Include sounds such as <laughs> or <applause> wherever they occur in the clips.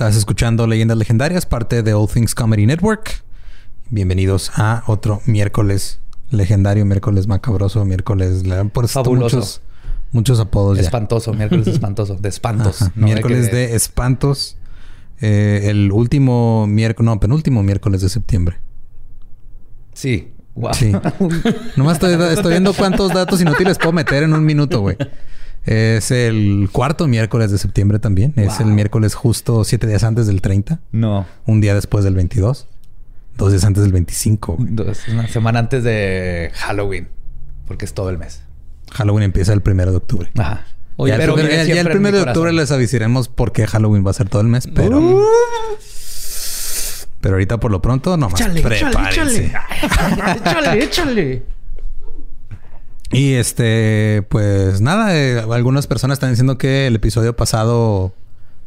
Estás escuchando Leyendas Legendarias, parte de All Things Comedy Network. Bienvenidos a otro miércoles legendario, miércoles macabroso, miércoles por fabuloso. Muchos, muchos apodos espantoso, miércoles espantoso, de espantos. miércoles de espantos. Eh, el último miércoles, no, penúltimo miércoles de septiembre. Sí. Wow. Sí. <laughs> Nomás estoy, estoy viendo cuántos datos inútiles puedo meter en un minuto, güey. Es el cuarto miércoles de septiembre también. Es el miércoles justo siete días antes del 30. No. Un día después del 22. Dos días antes del 25. una semana antes de Halloween. Porque es todo el mes. Halloween empieza el primero de octubre. Ajá. ya, el, primero de octubre les avisaremos por qué Halloween va a ser todo el mes, pero... Uh. Pero ahorita por lo pronto nomás échale, prepárense. Échale, <laughs> échale, échale. Y este, pues nada, eh, algunas personas están diciendo que el episodio pasado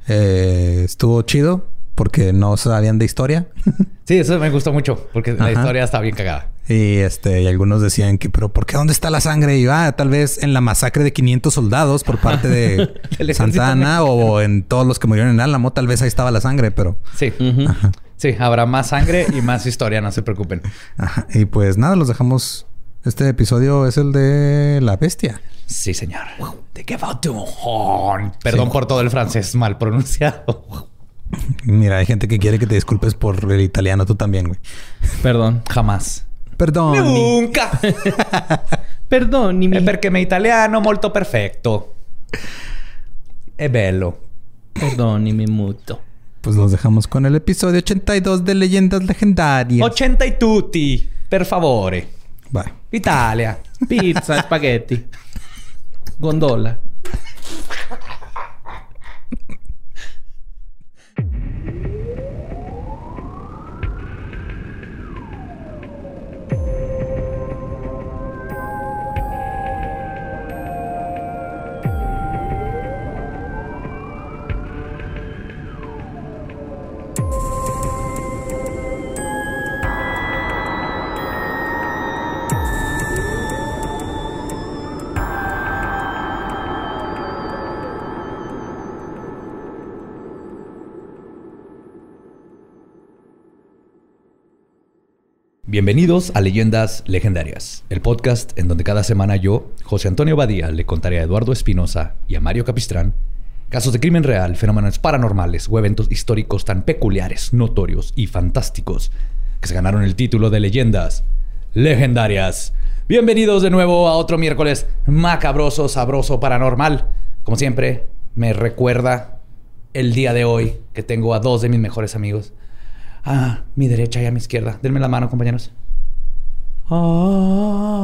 eh, estuvo chido porque no sabían de historia. <laughs> sí, eso me gustó mucho porque la historia está bien cagada. Y este, y algunos decían que, pero ¿por qué dónde está la sangre? Y ah, tal vez en la masacre de 500 soldados por parte de <laughs> Santana o en todos los que murieron en Álamo, tal vez ahí estaba la sangre, pero. Sí. Sí, habrá más sangre y más historia, no se preocupen. Ajá. Y pues nada, los dejamos este episodio es el de la bestia. Sí, señor. De qué Perdón por todo el francés mal pronunciado. Mira, hay gente que quiere que te disculpes por el italiano, tú también, güey. Perdón. Jamás. Perdón. Nunca. <laughs> Perdón, mi. Porque mi italiano molto perfecto. Es bello. mi muto. Pues nos dejamos con el episodio 82 de Leyendas Legendarias. 80 y tutti, per favore. Vai. Italia. Pizza, spaghetti. <laughs> Gondola. Bienvenidos a Leyendas Legendarias, el podcast en donde cada semana yo, José Antonio Badía, le contaré a Eduardo Espinosa y a Mario Capistrán casos de crimen real, fenómenos paranormales o eventos históricos tan peculiares, notorios y fantásticos que se ganaron el título de Leyendas Legendarias. Bienvenidos de nuevo a otro miércoles macabroso, sabroso, paranormal. Como siempre, me recuerda el día de hoy que tengo a dos de mis mejores amigos a mi derecha y a mi izquierda. Denme la mano, compañeros. Ah,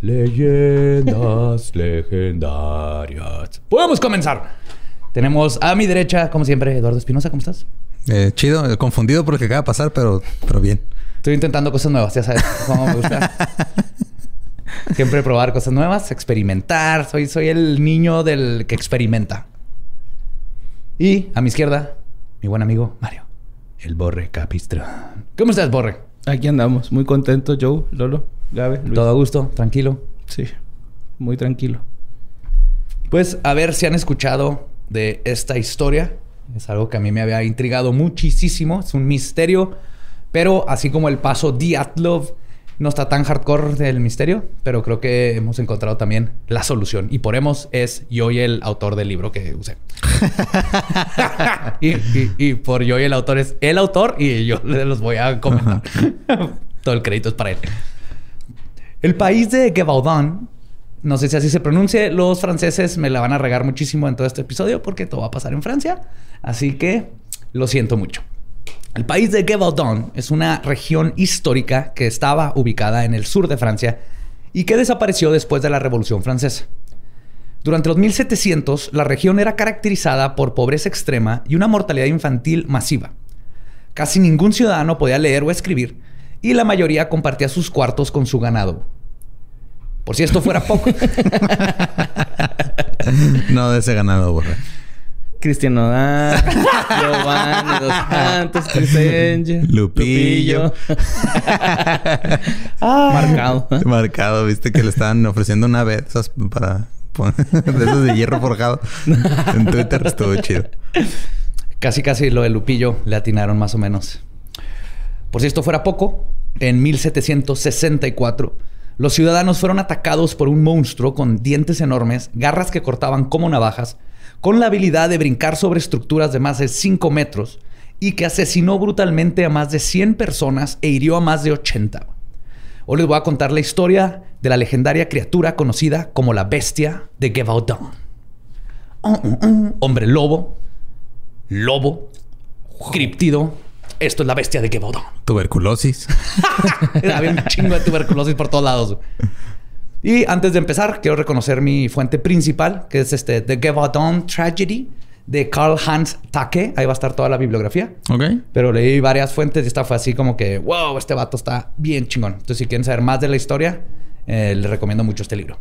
leyendas <laughs> legendarias. Podemos comenzar. Tenemos a mi derecha, como siempre, Eduardo Espinosa. ¿Cómo estás? Eh, chido, eh, confundido por lo que acaba de pasar, pero, pero bien. Estoy intentando cosas nuevas, ya sabes cómo me gusta. <laughs> Siempre probar cosas nuevas, experimentar. Soy, soy el niño del que experimenta. Y a mi izquierda, mi buen amigo Mario, el Borre Capistra. ¿Cómo estás, Borre? Aquí andamos, muy contento, Joe, Lolo, Gabe. Todo a gusto, tranquilo. Sí, muy tranquilo. Pues a ver si han escuchado de esta historia. Es algo que a mí me había intrigado muchísimo. Es un misterio. Pero así como el paso Diatlov no está tan hardcore del misterio, pero creo que hemos encontrado también la solución. Y por hemos es yo y el autor del libro que usé. <laughs> y, por yo y el autor es el autor y yo los voy a comentar. <laughs> Todo el crédito es para él. El país de Gevaudan, no sé si así se pronuncie, los franceses me la van a regar muchísimo en todo este episodio porque todo va a pasar en Francia. Así que lo siento mucho. El país de Gévaudan es una región histórica que estaba ubicada en el sur de Francia y que desapareció después de la Revolución Francesa. Durante los 1700, la región era caracterizada por pobreza extrema y una mortalidad infantil masiva. Casi ningún ciudadano podía leer o escribir y la mayoría compartía sus cuartos con su ganado. Por si esto fuera poco. <laughs> no de ese ganado, borra. Cristiano <laughs> Giovanni Dos Santos, Lupillo. <laughs> Marcado. Marcado, viste que le estaban ofreciendo una vez para <laughs> de esos de hierro forjado. En Twitter estuvo chido. Casi, casi lo de Lupillo le atinaron más o menos. Por si esto fuera poco, en 1764, los ciudadanos fueron atacados por un monstruo con dientes enormes, garras que cortaban como navajas, con la habilidad de brincar sobre estructuras de más de 5 metros y que asesinó brutalmente a más de 100 personas e hirió a más de 80. Hoy les voy a contar la historia de la legendaria criatura conocida como la bestia de Gevaudan. Hombre lobo, lobo, criptido. Esto es la bestia de Gevaudan. Tuberculosis. <laughs> Había un chingo de tuberculosis por todos lados. Y antes de empezar, quiero reconocer mi fuente principal, que es este The Gevaudan Tragedy de Carl Hans Take. Ahí va a estar toda la bibliografía. Ok. Pero leí varias fuentes y esta fue así como que, wow, este vato está bien chingón. Entonces, si quieren saber más de la historia, eh, les recomiendo mucho este libro.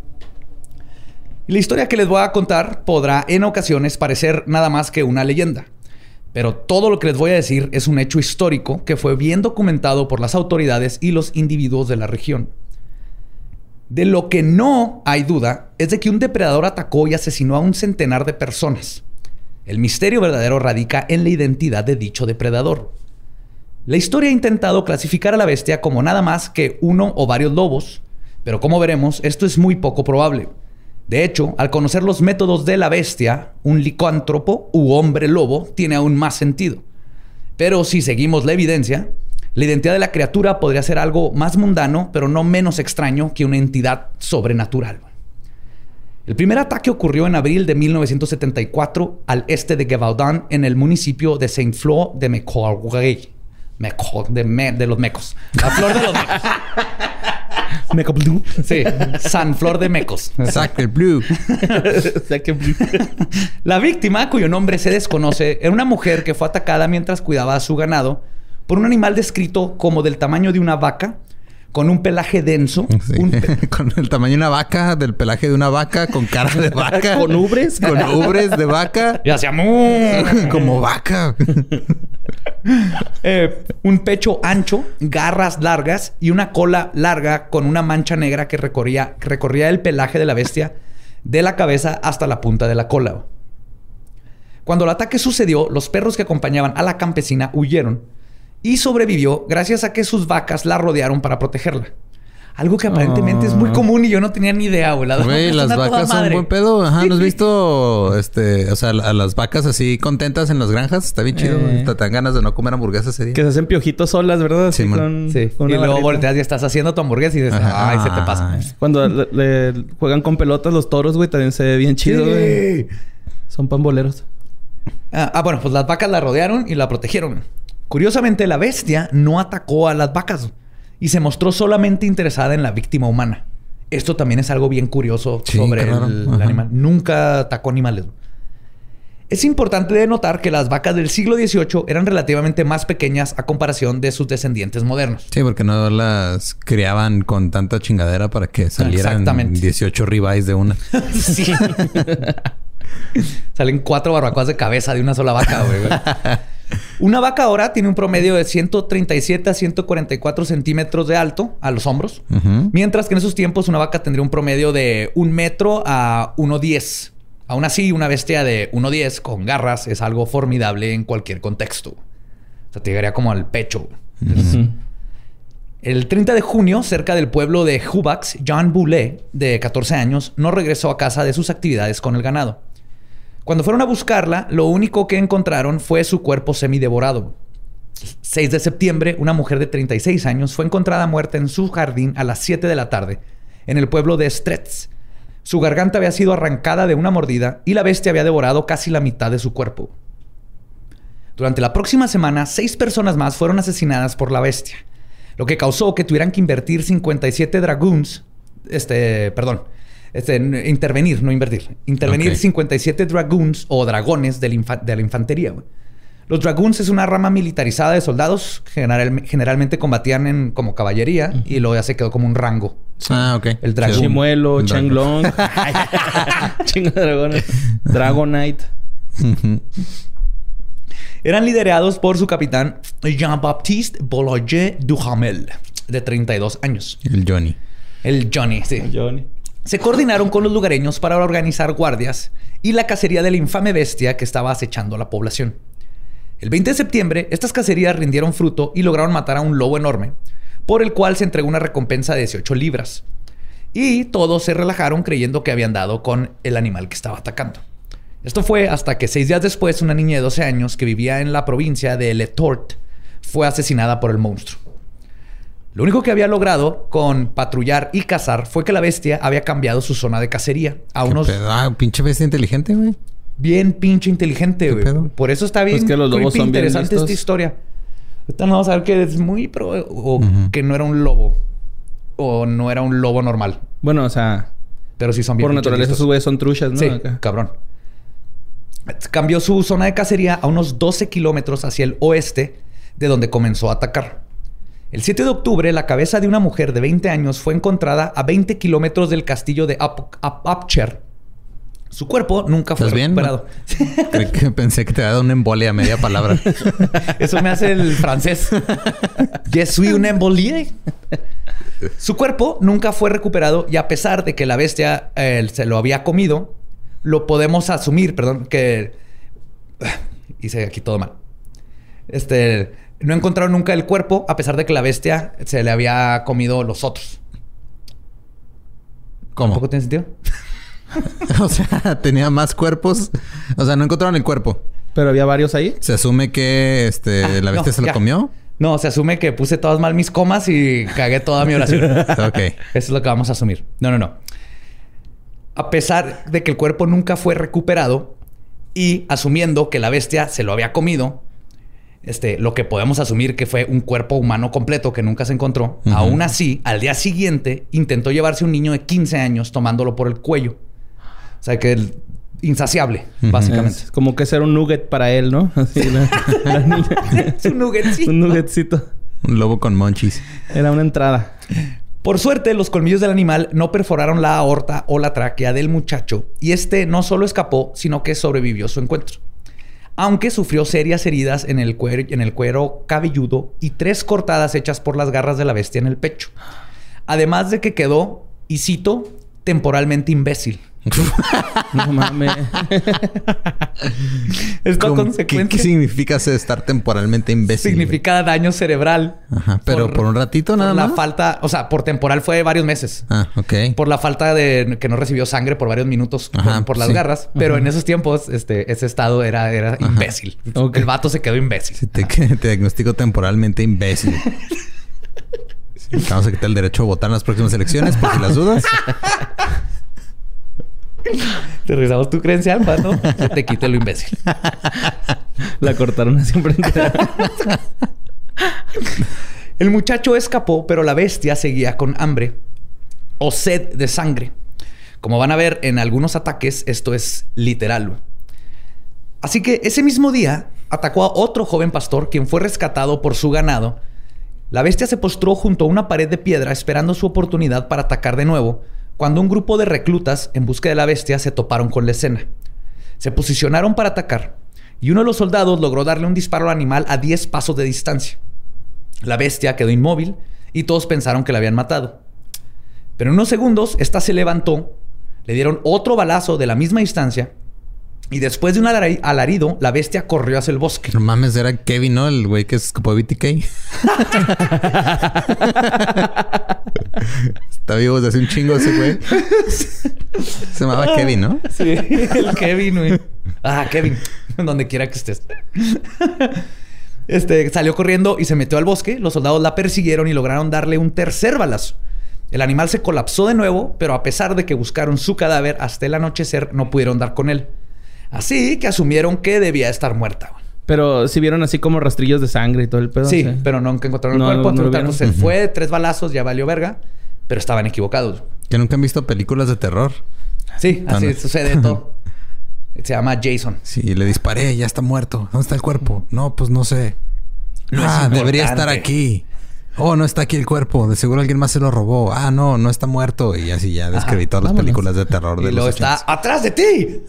Y la historia que les voy a contar podrá en ocasiones parecer nada más que una leyenda. Pero todo lo que les voy a decir es un hecho histórico que fue bien documentado por las autoridades y los individuos de la región. De lo que no hay duda es de que un depredador atacó y asesinó a un centenar de personas. El misterio verdadero radica en la identidad de dicho depredador. La historia ha intentado clasificar a la bestia como nada más que uno o varios lobos, pero como veremos, esto es muy poco probable. De hecho, al conocer los métodos de la bestia, un licántropo u hombre lobo tiene aún más sentido. Pero si seguimos la evidencia, la identidad de la criatura podría ser algo más mundano, pero no menos extraño que una entidad sobrenatural. El primer ataque ocurrió en abril de 1974 al este de Gevaudan, en el municipio de Saint-Flour de Mecoarguey. Meco, de, me- de los mecos. La flor de los mecos. <laughs> Meca Blue. Sí, San Flor de Mecos. Sacre Blue. <laughs> Blue. La víctima, cuyo nombre se desconoce, era una mujer que fue atacada mientras cuidaba a su ganado por un animal descrito como del tamaño de una vaca, con un pelaje denso, Sí. un pe- <laughs> con el tamaño de una vaca, del pelaje de una vaca, con cara de vaca. <laughs> Con ubres. Con ubres de vaca. <laughs> y hacía. Como vaca. Eh, un pecho ancho, garras largas y una cola larga con una mancha negra que recorría, que recorría el pelaje de la bestia de la cabeza hasta la punta de la cola. Cuando el ataque sucedió, los perros que acompañaban a la campesina huyeron y sobrevivió gracias a que sus vacas la rodearon para protegerla. Algo que aparentemente es muy Ah. común y yo no tenía ni idea, güey. <laughs> Las Güey, vacas las vacas son madre. buen pedo. Ajá, ¿no has visto, este, o sea, a las vacas así contentas en las granjas? Está bien chido. Eh. Te dan ganas de no comer hamburguesas ese día. Que se hacen piojitos solas, ¿verdad? Así Sí, man. con, Sí. con y luego barrita. volteas y estás haciendo tu hamburguesa y dices, Ajá. ay, se te pasa. Cuando le, le juegan con pelotas los toros, güey, también se ve bien chido, güey. Son pamboleros. Ah, ah, bueno, pues las vacas la rodearon y la protegieron. Curiosamente, la bestia no atacó a las vacas y se mostró solamente interesada en la víctima humana. Esto también es algo bien curioso Sí, sobre el, animal. Nunca atacó animales. Es importante de notar que las vacas del siglo XVIII eran relativamente más pequeñas a comparación de sus descendientes modernos. Sí, porque no las criaban con tanta chingadera para que salieran Exactamente. 18 ribeyes de una. <laughs> Sí. <laughs> Salen cuatro barbacoas de cabeza de una sola vaca, güey. <laughs> Una vaca ahora tiene un promedio de 137 a 144 centímetros de alto a los hombros. Mientras que en esos tiempos una vaca tendría un promedio de un metro a 1,10. Aún así, una bestia de 1,10 con garras es algo formidable en cualquier contexto. O sea, te llegaría como al pecho. El 30 de junio, cerca del pueblo de Hubax, John Boulet, de 14 años, no regresó a casa de sus actividades con el ganado. Cuando fueron a buscarla, lo único que encontraron fue su cuerpo semidevorado. 6 de septiembre, una mujer de 36 años fue encontrada muerta en su jardín a las 7 de la tarde, en el pueblo de Stretz. Su garganta había sido arrancada de una mordida y la bestia había devorado casi la mitad de su cuerpo. Durante la próxima semana, seis personas más fueron asesinadas por la bestia, lo que causó que tuvieran que invertir 57 dragoons, este, perdón, este, intervenir, no invertir, intervenir Ok. 57 dragoons o dragones infa- de la infantería. güey. Los dragoons es una rama militarizada de soldados, general- generalmente combatían en, como caballería y luego ya se quedó como un rango. Ah, ok. El dragón. Chimuelo. Changlong. <laughs> <laughs> Chingo de dragones. Dragonite. Eran liderados por su capitán Jean-Baptiste Boulanger Duhamel, de 32 años. El Johnny. El Johnny, sí. Johnny. Se coordinaron con los lugareños para organizar guardias y la cacería de la infame bestia que estaba acechando a la población. El 20 de septiembre, estas cacerías rindieron fruto y lograron matar a un lobo enorme, por el cual se entregó una recompensa de 18 libras. Y todos se relajaron creyendo que habían dado con el animal que estaba atacando. Esto fue hasta que seis días después una niña de 12 años que vivía en la provincia de Le Tort fue asesinada por el monstruo. Lo único que había logrado con patrullar y cazar fue que la bestia había cambiado su zona de cacería a unos... Pedo? Ah, pinche bestia inteligente, güey. Bien pinche inteligente, güey. Por eso está bien Pues que los lobos son bien interesante listos. esta historia. Ahorita no vamos a ver que es muy pro... O que no era un lobo. O no era un lobo normal. Bueno, o sea, Pero sí son bien por naturaleza sus güeyes son truchas, ¿no? Sí, Acá. cabrón. Cambió su zona de cacería a unos 12 kilómetros hacia el oeste de donde comenzó a atacar. El 7 de octubre, la cabeza de una mujer de 20 años fue encontrada a 20 kilómetros del castillo de Up- Up- Upcher. Su cuerpo nunca fue ¿Estás bien? recuperado. Creo que pensé que te había dado una embolia a media palabra. <laughs> Eso me hace el francés. Je suis un embolie. Su cuerpo nunca fue recuperado y a pesar de que la bestia eh, se lo había comido, lo podemos asumir, perdón, que <sighs> hice aquí todo mal. Este, no encontraron nunca el cuerpo a pesar de que la bestia se le había comido los otros. ¿Cómo? ¿Tampoco tiene sentido? <laughs> o sea, tenía más cuerpos. O sea, no encontraron el cuerpo. Pero había varios ahí. Se asume que este, Ah, la bestia no, se lo ya. comió. No, se asume que puse todas mal mis comas y cagué toda mi oración. <laughs> Ok. Eso es lo que vamos a asumir. No, no, no. A pesar de que el cuerpo nunca fue recuperado y asumiendo que la bestia se lo había comido, este, lo que podemos asumir que fue un cuerpo humano completo que nunca se encontró, aún así, al día siguiente intentó llevarse un niño de 15 años tomándolo por el cuello. O sea que el insaciable, básicamente. Es como que ser un nugget para él, ¿no? <laughs> Así la, la <laughs> niña. Es un nuggetcito. un nuggetcito. Un lobo con monchis. Era una entrada. Por suerte, los colmillos del animal no perforaron la aorta o la tráquea del muchacho y este no solo escapó, sino que sobrevivió su encuentro. Aunque sufrió serias heridas en el, cuero, en el cuero cabelludo y tres cortadas hechas por las garras de la bestia en el pecho. Además de que quedó, y cito, temporalmente imbécil. No mames. Esto a ¿Cómo- ¿Qué, qué significa ser- estar temporalmente imbécil? güey? significa daño cerebral. Ajá, pero por un ratito nada por la falta, o sea, por temporal fue varios meses. Ah, ok. por la falta de que no recibió sangre por varios minutos por- Ajá, por, las sí. garras. Pero en esos tiempos, este, ese estado era, era imbécil. El vato se quedó imbécil. Si te, diagnostico temporalmente imbécil. <laughs> Vamos a quitar el derecho a votar en las próximas elecciones, por si las dudas. <laughs> <laughs> Te revisamos tu credencial, vato. Se te quite lo imbécil. <laughs> La cortaron así siempre entera. <laughs> El muchacho escapó, pero la bestia seguía con hambre o sed de sangre. Como van a ver en algunos ataques, esto es literal. Así que ese mismo día atacó a otro joven pastor, quien fue rescatado por su ganado. La bestia se postró junto a una pared de piedra esperando su oportunidad para atacar de nuevo, cuando un grupo de reclutas en busca de la bestia se toparon con la escena. Se posicionaron para atacar y uno de los soldados logró darle un disparo al animal a 10 pasos de distancia. La bestia quedó inmóvil y todos pensaron que la habían matado. Pero en unos segundos, esta se levantó, le dieron otro balazo de la misma distancia y después de un alar- alarido, la bestia corrió hacia el bosque. No mames, era Kevin, ¿no? El güey que se escapó de BTK. Está vivo desde hace un chingo ese güey. Se llamaba Kevin, ¿no? Sí, el Kevin, güey. Ah, Kevin, donde quiera que estés. Este salió corriendo y se metió al bosque. Los soldados la persiguieron y lograron darle un tercer balazo. El animal se colapsó de nuevo, pero a pesar de que buscaron su cadáver hasta el anochecer, no pudieron dar con él. Así que asumieron que debía estar muerta. Pero si vieron así como rastrillos de sangre y todo el pedo. Sí, o sea. pero nunca encontraron No, el cuerpo. no vieron. se fue, tres balazos, ya valió verga. Pero estaban equivocados. Que nunca han visto películas de terror. Sí, así sucede todo. <laughs> Se llama Jason. Sí, le disparé, ya está muerto. ¿Dónde está el cuerpo? No, pues no sé. No ah, es debería estar aquí. Oh, no está aquí el cuerpo. De seguro alguien más se lo robó. Ah, no, no está muerto. Y así ya describí todas las vámonos. películas de terror Y de luego los está 80s. atrás de ti.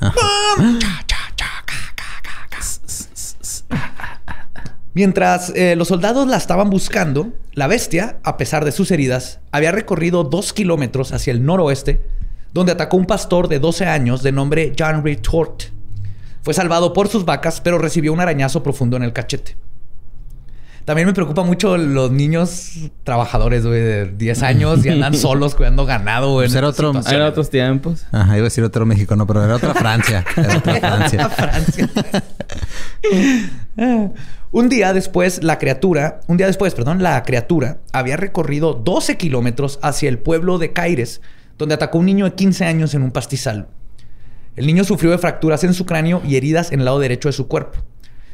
Mientras eh, los soldados la estaban buscando, la bestia, a pesar de sus heridas, había recorrido dos kilómetros hacia el noroeste, donde atacó un pastor de 12 años de nombre John Retort. Fue salvado por sus vacas, pero recibió un arañazo profundo en el cachete. También me preocupa mucho los niños trabajadores, güey, de 10 años y andan <laughs> solos cuidando ganado, güey. Pues era otro- Eran otros tiempos. Ajá, iba a decir otro México, no, pero era otra Francia. <laughs> Era otra Francia. Francia. <laughs> un día después, la criatura, un día después, perdón, la criatura había recorrido 12 kilómetros hacia el pueblo de Caires, donde atacó a un niño de 15 años en un pastizal. El niño sufrió de fracturas en su cráneo y heridas en el lado derecho de su cuerpo.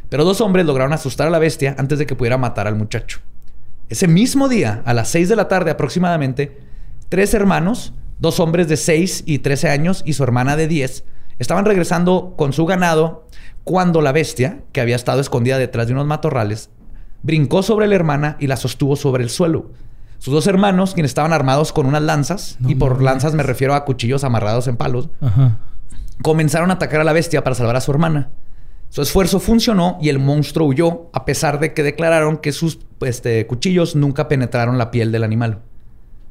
Pero dos hombres lograron asustar a la bestia antes de que pudiera matar al muchacho. Ese mismo día, a las 6 de la tarde aproximadamente, tres hermanos, dos hombres de 6 y 13 años y su hermana de 10, estaban regresando con su ganado cuando la bestia, que había estado escondida detrás de unos matorrales, brincó sobre la hermana y la sostuvo sobre el suelo. Sus dos hermanos, quienes estaban armados con unas lanzas, y por lanzas me refiero a cuchillos amarrados en palos, Ajá. comenzaron a atacar a la bestia para salvar a su hermana. Su esfuerzo funcionó y el monstruo huyó, a pesar de que declararon que sus este, cuchillos nunca penetraron la piel del animal. <laughs>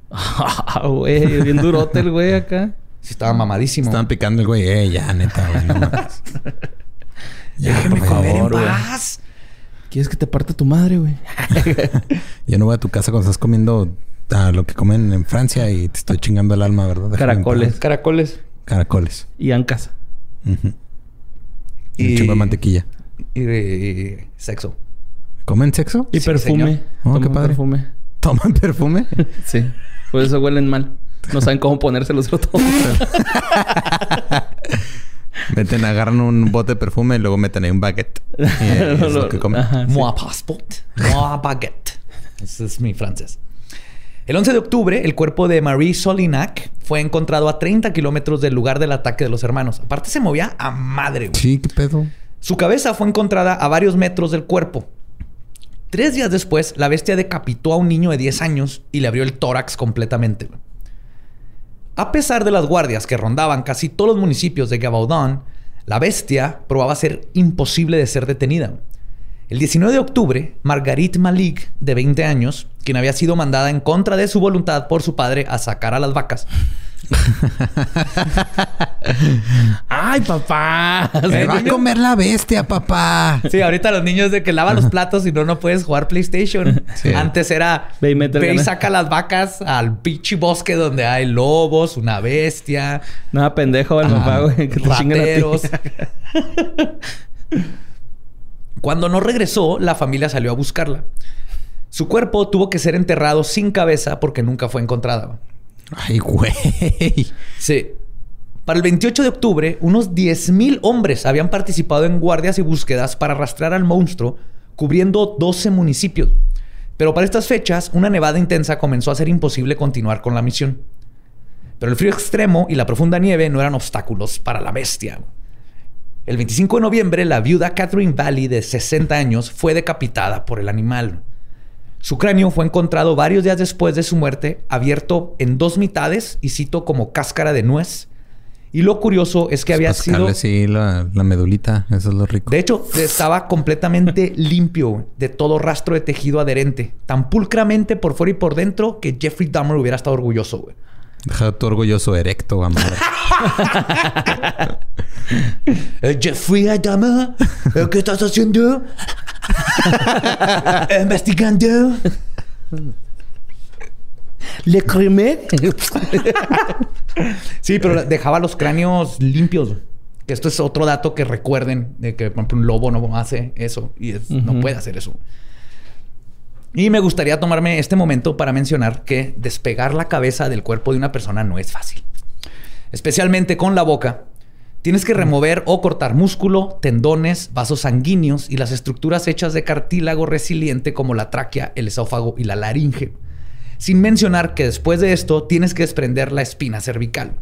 Ah, güey. Bien durote el güey acá. Sí, estaba mamadísimo. Estaban picando el güey. Eh, ya, neta, güey. No. <laughs> Ya, Déjeme por comer favor, en paz. ¿Quieres que te parte tu madre, güey? <laughs> Yo no voy a tu casa cuando estás comiendo lo que comen en Francia y te estoy chingando el alma, ¿verdad? Déjame Caracoles. Caracoles. Caracoles. Y ancas. Y Y- un chingo de mantequilla. Y, y sexo. ¿Comen sexo? Y Sí, perfume. Oh, qué Toman padre. perfume. ¿Toman perfume? <laughs> Sí. Por eso huelen mal. No saben cómo ponérselos todo. <laughs> Meten, agarran un bote de perfume y luego meten ahí un baguette. Y es <laughs> lo que comen. Ajá, sí. Moi passport. Moi baguette. Ese es mi francés. El 11 de octubre, el cuerpo de Marie Solinac fue encontrado a 30 kilómetros del lugar del ataque de los hermanos. Aparte, se movía a madre, güey. Sí, qué pedo. Su cabeza fue encontrada a varios metros del cuerpo. Tres días después, la bestia decapitó a un niño de 10 años y le abrió el tórax completamente. A pesar de las guardias que rondaban casi todos los municipios de Gabaldon, la bestia probaba ser imposible de ser detenida. El 19 de octubre, Margarit Malik, de 20 años, quien había sido mandada en contra de su voluntad por su padre a sacar a las vacas, ¡Ay, papá! Me va a comer la bestia, papá. Sí, ahorita los niños de que lava los platos y no, no puedes jugar PlayStation. Sí. Antes era Ve y mete el ve y saca las vacas al pinche bosque donde hay lobos, una bestia, Nada pendejo el papá, güey. Que te rateros. <laughs> Cuando no regresó, la familia salió a buscarla. Su cuerpo tuvo que ser enterrado sin cabeza porque nunca fue encontrada. Ay, güey. Sí. Para el 28 de octubre, unos 10.000 hombres habían participado en guardias y búsquedas para arrastrar al monstruo, cubriendo 12 municipios. Pero para estas fechas, una nevada intensa comenzó a hacer imposible continuar con la misión. Pero el frío extremo y la profunda nieve no eran obstáculos para la bestia. El 25 de noviembre, la viuda Catherine Valley, de 60 años, fue decapitada por el animal. Su cráneo fue encontrado varios días después de su muerte, abierto en dos mitades y cito como cáscara de nuez. Y lo curioso es que había Pues sido... Sí, la, la medulita. Eso es lo rico. De hecho, estaba completamente <laughs> limpio de todo rastro de tejido adherente. Tan pulcramente por fuera y por dentro que Jeffrey Dahmer hubiera estado orgulloso, güey. Deja tu orgulloso erecto, amor. <laughs> Eh, Jeffrey Dahmer, eh, ¿qué estás haciendo? <laughs> Investigando. Le cremé. Sí, pero dejaba los cráneos limpios. Que esto es otro dato que recuerden de que, por ejemplo, un lobo no hace eso y es- no puede hacer eso. Y me gustaría tomarme este momento para mencionar que despegar la cabeza del cuerpo de una persona no es fácil. Especialmente con la boca. Tienes que remover o cortar músculo, tendones, vasos sanguíneos y las estructuras hechas de cartílago resiliente como la tráquea, el esófago y la laringe. Sin mencionar que después de esto tienes que desprender la espina cervical.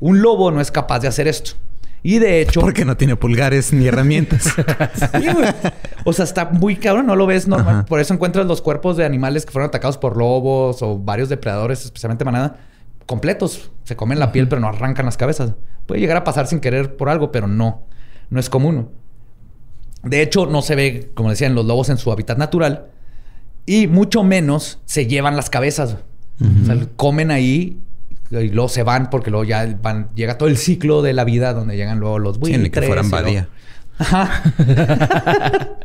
Un lobo no es capaz de hacer esto. Y de hecho... Porque no tiene pulgares ni herramientas. <laughs> Sí. O sea, está muy cabrón, no lo ves normal. Ajá. Por eso encuentras los cuerpos de animales que fueron atacados por lobos o varios depredadores, especialmente manada, completos. Se comen la piel, pero no arrancan las cabezas. Puede llegar a pasar sin querer por algo, pero no. No es común. De hecho, no se ve, como decían, los lobos en su hábitat natural. Y mucho menos se llevan las cabezas. O sea, comen ahí y luego se van porque luego ya van, llega todo el ciclo de la vida donde llegan luego los Sí, buitres. ni que fueran y luego- Badía. Ajá. <laughs>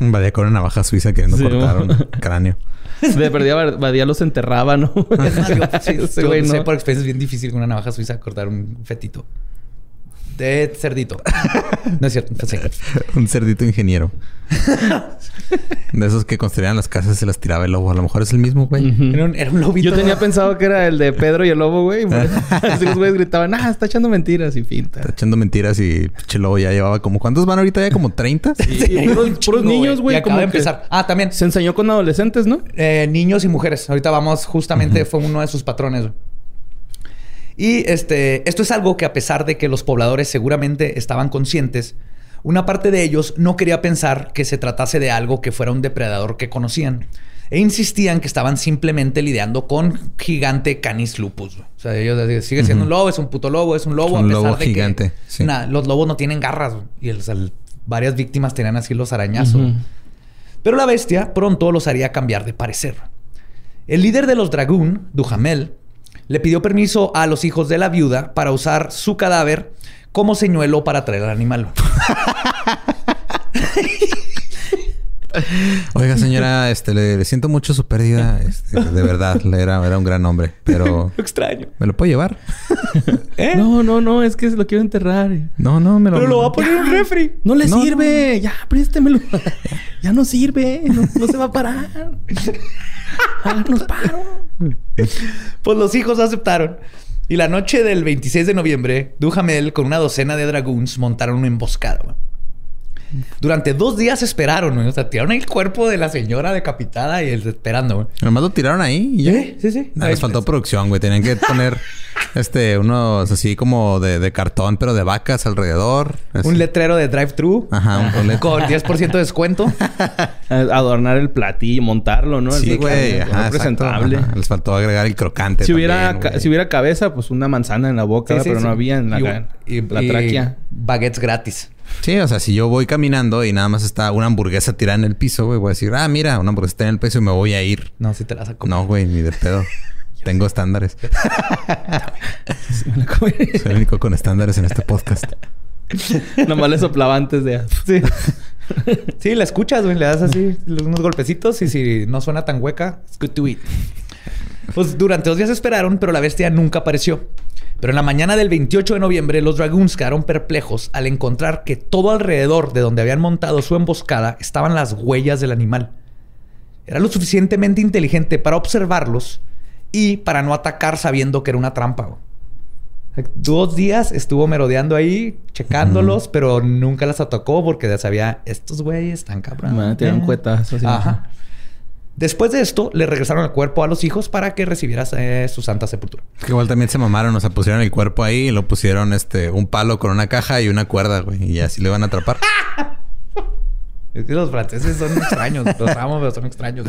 Badía con una navaja suiza queriendo Sí, cortar un cráneo. <laughs> De perdida Badía los enterraba, ¿no? <laughs> Sí, <laughs> yo güey, sé por experiencia es bien difícil con una navaja suiza cortar un fetito. De cerdito. No es cierto. Sí. un cerdito ingeniero. de esos que construían las casas y se las tiraba el lobo. A lo mejor es el mismo, güey. Era un, era un lobito. Yo tenía pensado que era el de Pedro y el lobo, güey. <laughs> Así los güeyes gritaban, ah, está echando mentiras y finta. Está echando mentiras y pinche lobo ya llevaba como... ¿Cuántos van ahorita ya? ¿Como 30? Y, y puros, Un <laughs> puros chingo, niños, güey. Y acaba como de empezar. Ah, también. Se enseñó con adolescentes, ¿no? Eh, niños y mujeres. Ahorita vamos, justamente fue uno de sus patrones. Y este, esto es algo que a pesar de que los pobladores seguramente estaban conscientes, una parte de ellos no quería pensar que se tratase de algo que fuera un depredador que conocían. E insistían que estaban simplemente lidiando con gigante canis lupus. O sea, ellos decían, sigue siendo un lobo, es un puto lobo, es un lobo. Un a pesar lobo de gigante, Que, sí. Los lobos no tienen garras. Y el- varias víctimas tenían así los arañazos. Pero la bestia pronto los haría cambiar de parecer. El líder de los Dragoon, Duhamel, le pidió permiso a los hijos de la viuda para usar su cadáver como señuelo para traer al animal. <laughs> Oiga, señora, <laughs> este, le, le siento mucho su pérdida. Este, de verdad, le era, era un gran hombre. Pero... Lo extraño. ¿Me lo puedo llevar? <laughs> ¿Eh? No, no, no, es que se lo quiero enterrar. No, no, me lo... Pero lo va a <laughs> poner en un refri. No le No, sirve, ya, préstemelo. ya no sirve, no, no se va a parar. Háganos paro. Pues los hijos aceptaron. Y la noche del 26 de noviembre, Duhamel con una docena de dragoons montaron una emboscada. Durante dos días esperaron, güey. O sea, tiraron ahí el cuerpo de la señora decapitada y el esperando, güey. Nomás lo tiraron ahí y ya. Sí, sí, sí. Nah, les faltó producción, güey. Tenían que poner <laughs> este unos así como de, de cartón, pero de vacas alrededor. Así. Un letrero de drive-thru. Ajá, un boleto. Con 10% de descuento. <laughs> Adornar el platillo, montarlo, ¿no? Sí, güey. Ajá, exacto. presentable. Ajá. Les faltó agregar el crocante. Si hubiera, también, ca- güey. si hubiera cabeza, pues una manzana en la boca, Sí, sí, pero sí. no había en la, Y- y- la y tráquea. Baguettes gratis. Sí, o sea, si yo voy caminando y nada más está una hamburguesa tirada en el piso, güey, voy a decir, ah, mira, una hamburguesa está en el piso y me voy a ir. No, si te la saco. No, güey, ni de pedo. <laughs> Tengo estándares. <laughs> Sí. Soy el único con estándares en este podcast. Nomás le soplaba antes de... Sí. <laughs> sí, la escuchas, güey. Le das así unos golpecitos y si no suena tan hueca, it's good to eat. Pues durante dos días esperaron, pero la bestia nunca apareció. Pero en la mañana del 28 de noviembre, los Dragoons quedaron perplejos al encontrar que todo alrededor de donde habían montado su emboscada estaban las huellas del animal. Era lo suficientemente inteligente para observarlos y para no atacar sabiendo que era una trampa. Dos días estuvo merodeando ahí, checándolos, pero nunca las atacó porque ya sabía, estos güeyes están cabrón. Me van a tirar un cuetazo así. Ajá. Después de esto, le regresaron el cuerpo a los hijos para que recibiera eh, su santa sepultura. Que igual también se mamaron, o sea, pusieron el cuerpo ahí y lo pusieron este un palo con una caja y una cuerda, güey. Y así lo iban a atrapar. <laughs> Es que los franceses son extraños. <laughs> Los amo, pero son extraños.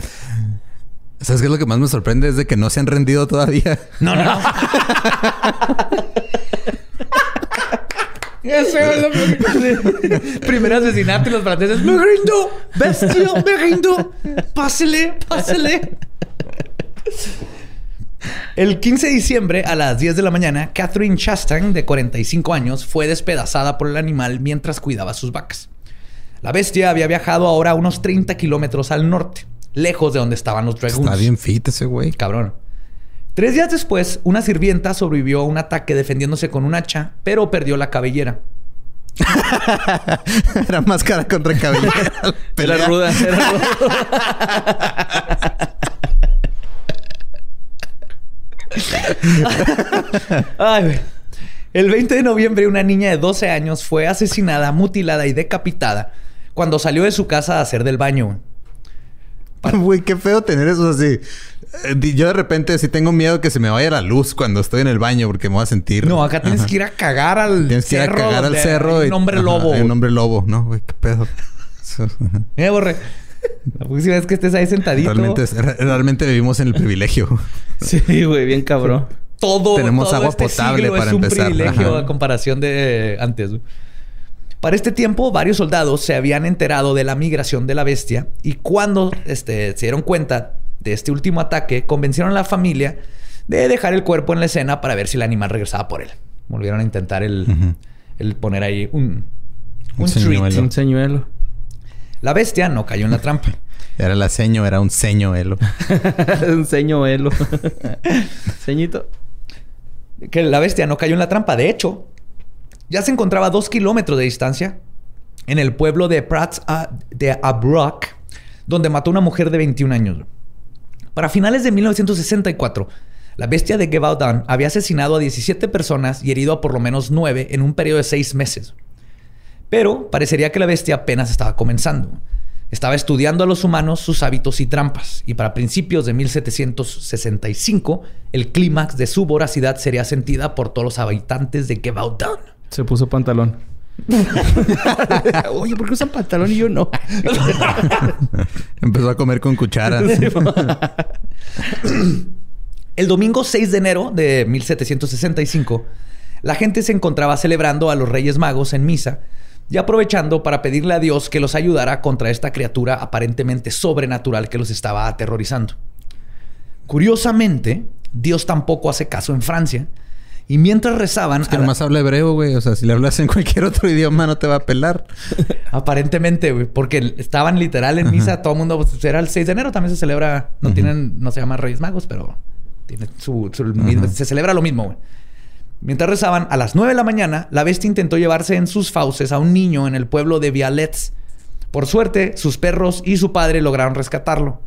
¿Sabes qué es lo que más me sorprende? Es de que no se han rendido todavía. No, no, <laughs> Ese es lo <laughs> Primer asesinato y los franceses. ¡Me rindo! ¡Bestia! ¡Me rindo! ¡Pásele! ¡Pásele! El 15 de diciembre a las 10 de la mañana, Catherine Chastain, de 45 años, fue despedazada por el animal mientras cuidaba sus vacas. La bestia había viajado ahora unos 30 kilómetros al norte, lejos de donde estaban los dragoons. Está bien fit ese güey. Cabrón. Tres días después, una sirvienta sobrevivió a un ataque defendiéndose con un hacha, pero perdió la cabellera. <laughs> Era máscara contra cabellera. <laughs> Era ruda, era ruda. Ay, güey. El 20 de noviembre, una niña de 12 años fue asesinada, mutilada y decapitada cuando salió de su casa a hacer del baño. Güey, qué feo tener eso así. Eh, Yo de repente sí tengo miedo que se me vaya la luz cuando estoy en el baño porque me voy a sentir. No, acá tienes que ir a cagar al Tienes que ir a cerro cagar al cerro. hay Un hombre lobo. hay Un hombre lobo, ¿no? Güey, qué pedo. <laughs> Eh, borre. La próxima vez que estés ahí sentadito. realmente, vivimos en el privilegio. <laughs> Sí, güey, bien cabrón. todo Tenemos todo agua este potable para es un empezar. privilegio Ajá. a comparación de antes. güey. Para este tiempo, varios soldados se habían enterado de la migración de la bestia y cuando este, se dieron cuenta de este último ataque, convencieron a la familia de dejar el cuerpo en la escena para ver si el animal regresaba por él. Volvieron a intentar el, el poner ahí un, Un un, treat. señuelo. Un señuelo. La bestia no cayó en la trampa. <laughs> Era la seño, era un señuelo. <laughs> un señuelo. <laughs> Ceñito. que la bestia no cayó en la trampa. De hecho, ya se encontraba a dos kilómetros de distancia en el pueblo de Prats a- de Abrock, donde mató a una mujer de 21 años. Para finales de 1964, la bestia de Gevaudan había asesinado a 17 personas y herido a por lo menos 9 en un periodo de 6 meses. Pero parecería que la bestia apenas estaba comenzando. Estaba estudiando a los humanos, sus hábitos y trampas, y para principios de 1765, el clímax de su voracidad sería sentida por todos los habitantes de Gevaudan. Se puso pantalón. <laughs> Oye, ¿por qué usan pantalón y yo no? <laughs> Empezó a comer con cucharas. El domingo 6 de enero de 1765, la gente se encontraba celebrando a los Reyes Magos en misa y aprovechando para pedirle a Dios que los ayudara contra esta criatura aparentemente sobrenatural que los estaba aterrorizando. Curiosamente, Dios tampoco hace caso en Francia y mientras rezaban... Es que a la- nomás habla hebreo, güey. O sea, si le hablas en cualquier otro <laughs> idioma no te va a pelar. <laughs> Aparentemente, güey, porque estaban literal en misa, todo el mundo, pues, era el 6 de enero, también se celebra, no tienen, no se llama Reyes Magos, pero tiene su, su- mismo- se celebra lo mismo, güey. Mientras rezaban, a las 9 de la mañana, la bestia intentó llevarse en sus fauces a un niño en el pueblo de Vialets. Por suerte, sus perros y su padre lograron rescatarlo.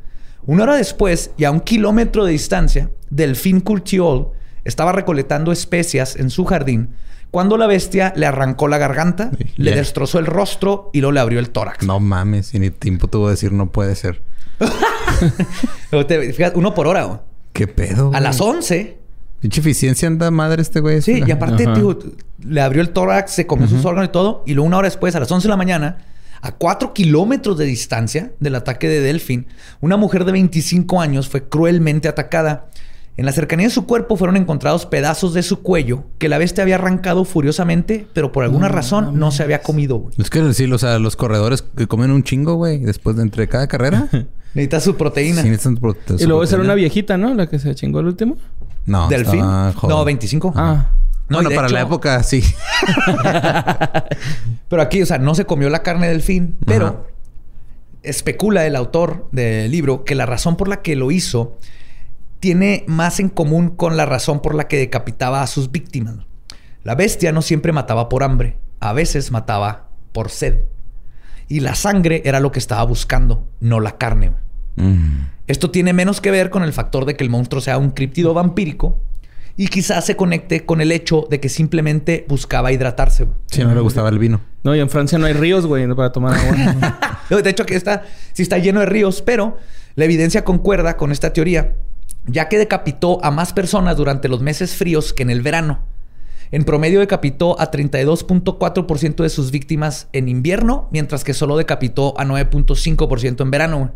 Una hora después, y a un kilómetro de distancia, Delfín Curtiol estaba recolectando especias en su jardín cuando la bestia le arrancó la garganta, Sí, le destrozó el rostro y luego le abrió el tórax. No mames. Y ni tiempo tuvo de decir no puede ser. <laughs> Fíjate, uno por hora. güey. ¿Qué pedo? A las 11. Pinche eficiencia anda madre este güey. Sí, y aparte, Ajá. le abrió el tórax, se comió sus órganos y todo. Y luego una hora después, a las 11 de la mañana, a 4 kilómetros de distancia del ataque de Delfín, una mujer de 25 años fue cruelmente atacada. En la cercanía de su cuerpo fueron encontrados pedazos de su cuello que la bestia había arrancado furiosamente, pero por alguna No razón no se había comido. güey. Es que decir, o sea, los corredores que comen un chingo, güey, después de entre cada carrera. <laughs> Necesita su proteína. Sí, necesitan prote- Y luego su era una viejita, ¿no? La que se chingó el último. No, ¿Delfín? No, 25. Ah. No, bueno, para la época, sí. <laughs> Pero aquí, o sea, no se comió la carne del fin, pero Ajá. especula el autor del libro que la razón por la que lo hizo tiene más en común con la razón por la que decapitaba a sus víctimas. La bestia no siempre mataba por hambre, a veces mataba por sed. Y la sangre era lo que estaba buscando, no la carne. Mm. Esto tiene menos que ver con el factor de que el monstruo sea un criptido vampírico y quizás se conecte con el hecho de que simplemente buscaba hidratarse. Sí, no le gustaba el vino. No, y en Francia no hay ríos, güey, para tomar agua. <laughs> De hecho, aquí está, sí está lleno de ríos, pero la evidencia concuerda con esta teoría, ya que decapitó a más personas durante los meses fríos que en el verano. En promedio decapitó a 32.4% de sus víctimas en invierno, mientras que solo decapitó a 9.5% en verano.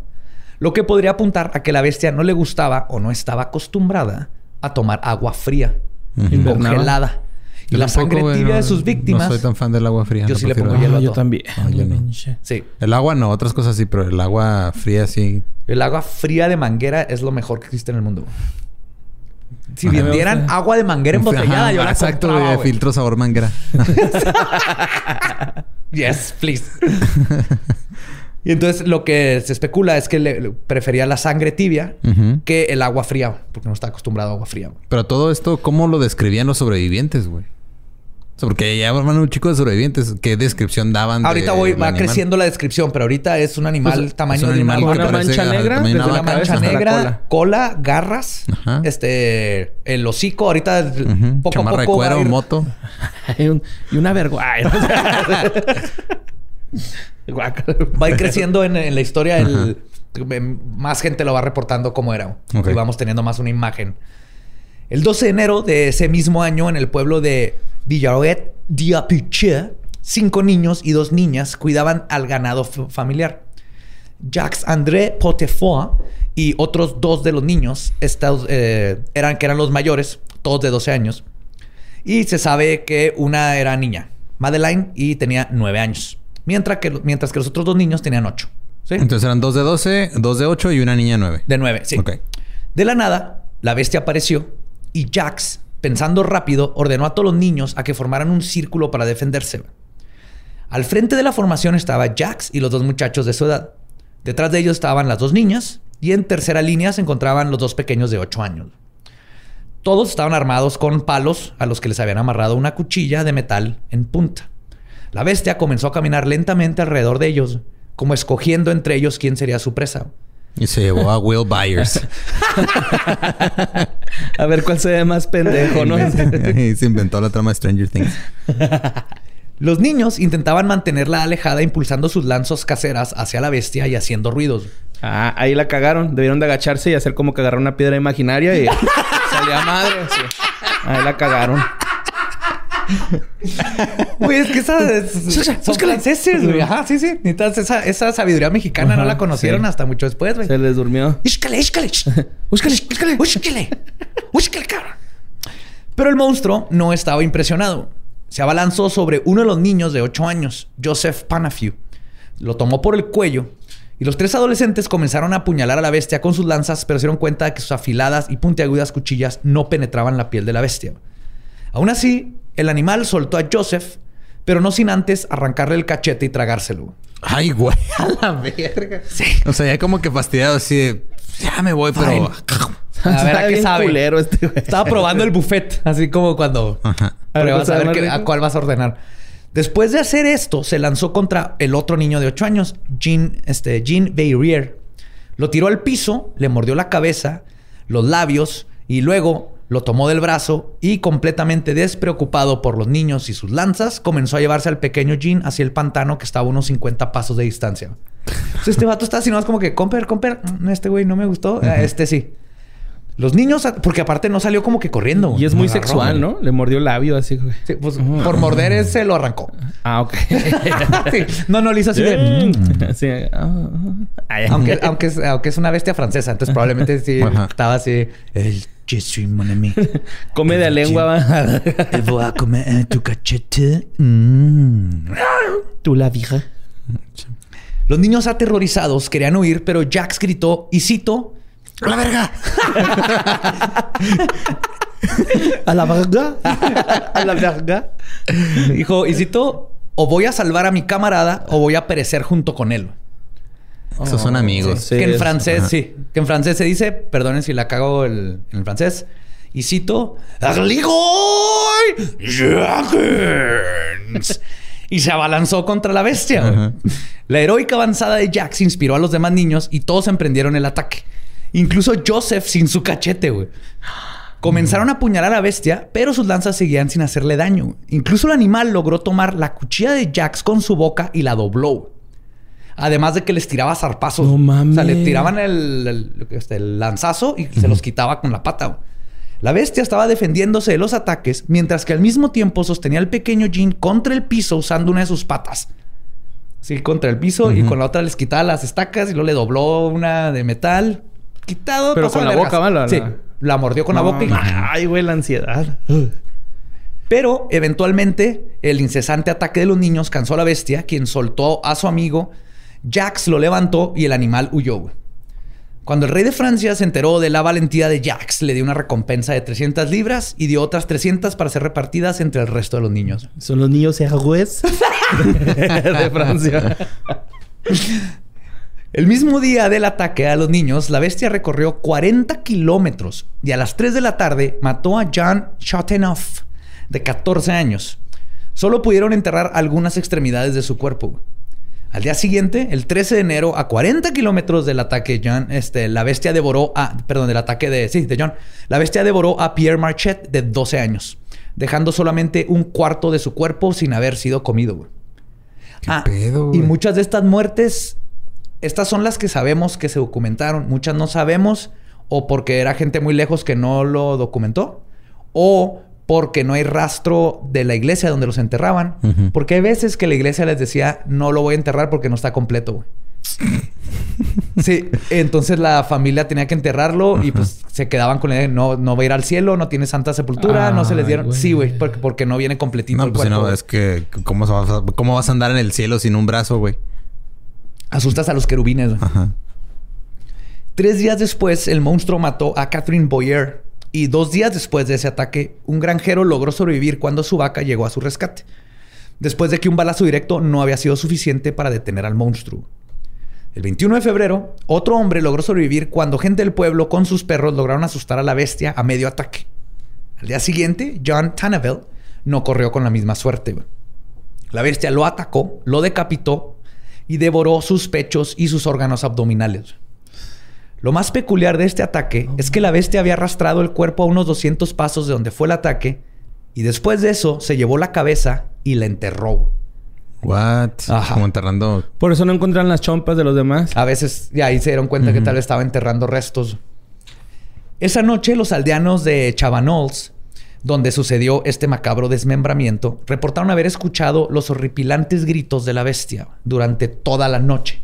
Lo que podría apuntar a que la bestia no le gustaba o no estaba acostumbrada a tomar agua fría. Invernaba. congelada. Y Yo la sangre tibia no- de sus víctimas. No soy tan fan del agua fría. Yo no sí le pongo hielo Ah, a yo todo. también. No, yo no. pinche. Sí. El agua no, otras cosas sí, pero el agua fría sí. El agua fría de manguera es lo mejor que existe en el mundo. Si Ajá. vendieran agua de manguera embotellada, Ajá, yo la Exacto, compraba, güey. filtro sabor manguera. <laughs> Yes, please. y entonces lo que se especula es que le, prefería la sangre tibia que el agua fría, porque no está acostumbrado a agua fría. güey. Pero todo esto, ¿cómo lo describían los sobrevivientes, güey? O sea, porque ya van un chico de sobrevivientes. ¿Qué descripción daban? de- Ahorita voy, va animal? creciendo la descripción, pero ahorita es un animal Pues, tamaño es un de animal una mancha negra de desde una mancha cabeza hasta la negra, cola. cola. garras, Ajá. este, el hocico. Ahorita Ujú. poco Chamarra a de poco cuero, va a ir- moto. <laughs> Y, un- y una vergüenza. <laughs> Va a ir creciendo en, en la historia. El, em, más gente lo va reportando cómo era. Ok. Y vamos teniendo más una imagen. El 12 de enero de ese mismo año, en el pueblo de Villaroet d'Apiche, cinco niños y dos niñas cuidaban al ganado familiar. Jacques André Potefoy y otros dos de los niños estos, eh, eran, que eran los mayores, todos de 12 años. Y se sabe que una era niña, Madeleine, y tenía nueve años. Mientras que, mientras que los otros dos niños tenían ocho. ¿Sí? Entonces eran dos de 12, dos de 8 y una niña 9. De nueve, sí. Ok. De la nada, la bestia apareció y Jax, pensando rápido, ordenó a todos los niños a que formaran un círculo para defenderse. Al frente de la formación estaba Jax y los dos muchachos de su edad. Detrás de ellos estaban las dos niñas y en tercera línea se encontraban los dos pequeños de 8 años. Todos estaban armados con palos a los que les habían amarrado una cuchilla de metal en punta. La bestia comenzó a caminar lentamente alrededor de ellos, como escogiendo entre ellos quién sería su presa. Y se llevó a Will Byers. <laughs> a ver cuál se ve más pendejo, ¿no? <laughs> y se inventó la trama de Stranger Things. <laughs> Los niños intentaban mantenerla alejada impulsando sus lanzos caseras hacia la bestia y haciendo ruidos. Ah, ahí la cagaron. Debieron de agacharse y hacer como que agarrar una piedra imaginaria y salía madre. Ahí la cagaron. <laughs> Güey, es que esas son franceses, güey. Ajá, sí, sí. Esa, esa sabiduría mexicana no la conocieron hasta mucho después, güey. Se les durmió. Úscale, úscale. <laughs> Úscale, úscale. Úscale. Úscale, cabrón. Pero el monstruo no estaba impresionado. Se abalanzó sobre uno de los niños de 8 años, Joseph Panafew. Lo tomó por el cuello y los tres adolescentes comenzaron a apuñalar a la bestia con sus lanzas, pero se dieron cuenta de que sus afiladas y puntiagudas cuchillas no penetraban la piel de la bestia. Aún así, el animal soltó a Joseph, pero no sin antes arrancarle el cachete y tragárselo. Ay, güey, <laughs> a la verga. Sí. O sea, ya como que fastidiado así ya me voy, pero. <laughs> A ver a qué sabe. Este Estaba probando el buffet, así como cuando Ajá. pruebas a ver a cuál vas a ordenar. Después de hacer esto, se lanzó contra el otro niño de 8 años, Jean, este, Jean Beirier. Lo tiró al piso, le mordió la cabeza, los labios y luego lo tomó del brazo y completamente despreocupado por los niños y sus lanzas, comenzó a llevarse al pequeño Jean hacia el pantano que estaba a unos 50 pasos de distancia. Entonces este vato está así, no es como que, comper, comper, mm, este güey no me gustó, este sí. Los niños, porque aparte no salió como que corriendo. Y es muy sexual, ¿no? Le mordió el labio así, güey. Sí, pues por morder ese lo arrancó. Ah, ok. <laughs> No, no, lo hizo así de. sí. aunque, aunque, es, aunque es una bestia francesa, entonces probablemente sí <laughs> estaba así. El Je suis mon ami. <laughs> Come de lengua. El voy a comer tu cachete. Mm. Tu la vieja. Los niños aterrorizados querían huir, pero Jax gritó, y cito, ¡A la verga! <laughs> ¿A la verga? <laughs> ¿A la verga? Dijo, y cito, o voy a salvar a mi camarada o voy a perecer junto con él. Esos son amigos. que en francés, sí. Que en francés se dice, perdonen si la cago el, en el francés. Y cito, <laughs> y se abalanzó contra la bestia. La heroica avanzada de Jax inspiró a los demás niños y todos emprendieron el ataque. Incluso Joseph sin su cachete, güey. Comenzaron a apuñalar a la bestia, pero sus lanzas seguían sin hacerle daño. Incluso el animal logró tomar la cuchilla de Jax con su boca y la dobló. Además de que les tiraba zarpazos. No mames. O sea, le tiraban el, este, lanzazo y se los quitaba con la pata. La bestia estaba defendiéndose de los ataques, mientras que al mismo tiempo sostenía al pequeño Jean contra el piso usando una de sus patas. Sí, contra el piso y con la otra les quitaba las estacas y luego le dobló una de metal. Quitado. Pero con la boca, ¿vale? Sí, la mordió con la boca y... Ay, güey, la ansiedad. <laughs> Pero eventualmente el incesante ataque de los niños cansó a la bestia, quien soltó a su amigo Jax lo levantó y el animal huyó. Cuando el rey de Francia se enteró de la valentía de Jax, le dio una recompensa de 300 libras y dio otras 300 para ser repartidas entre el resto de los niños. ¿Son los niños héroes <laughs> de Francia? El mismo día del ataque a los niños, la bestia recorrió 40 kilómetros y a las 3 de la tarde mató a Jean Chateauneuf, de 14 años. Solo pudieron enterrar algunas extremidades de su cuerpo. Al día siguiente, el 13 de enero, a 40 kilómetros del ataque, John, este, la bestia devoró a. Perdón, del ataque de. Sí, de John. La bestia devoró a Pierre Marchette, de 12 años, dejando solamente un cuarto de su cuerpo sin haber sido comido, ah, pedo, Y muchas de estas muertes, estas son las que sabemos que se documentaron. Muchas no sabemos, o porque era gente muy lejos que no lo documentó, o porque no hay rastro de la iglesia donde los enterraban. Porque hay veces que la iglesia les decía, no lo voy a enterrar porque no está completo, <laughs> sí, entonces la familia tenía que enterrarlo y pues se quedaban con él, no, no va a ir al cielo, no tiene santa sepultura, no se les dieron. Sí, güey, porque, porque, no viene completito. No, pues no, es que ¿cómo vas, a, ¿cómo vas a andar en el cielo sin un brazo, güey? Asustas a los querubines. Ajá. Tres días después, el monstruo mató a Catherine Boyer, Y dos días después de ese ataque, un granjero logró sobrevivir cuando su vaca llegó a su rescate. Después de que un balazo directo no había sido suficiente para detener al monstruo. El 21 de febrero, otro hombre logró sobrevivir cuando gente del pueblo con sus perros lograron asustar a la bestia a medio ataque. Al día siguiente, John Tanneville no corrió con la misma suerte. La bestia lo atacó, lo decapitó y devoró sus pechos y sus órganos abdominales. Lo más peculiar de este ataque es que la bestia había arrastrado el cuerpo a unos 200 pasos de donde fue el ataque y después de eso se llevó la cabeza y la enterró. What? Como enterrando. Por eso no encuentran las chompas de los demás. A veces, ya ahí se dieron cuenta que tal vez estaba enterrando restos. Esa noche, los aldeanos de Chavanols, donde sucedió este macabro desmembramiento, reportaron haber escuchado los horripilantes gritos de la bestia durante toda la noche.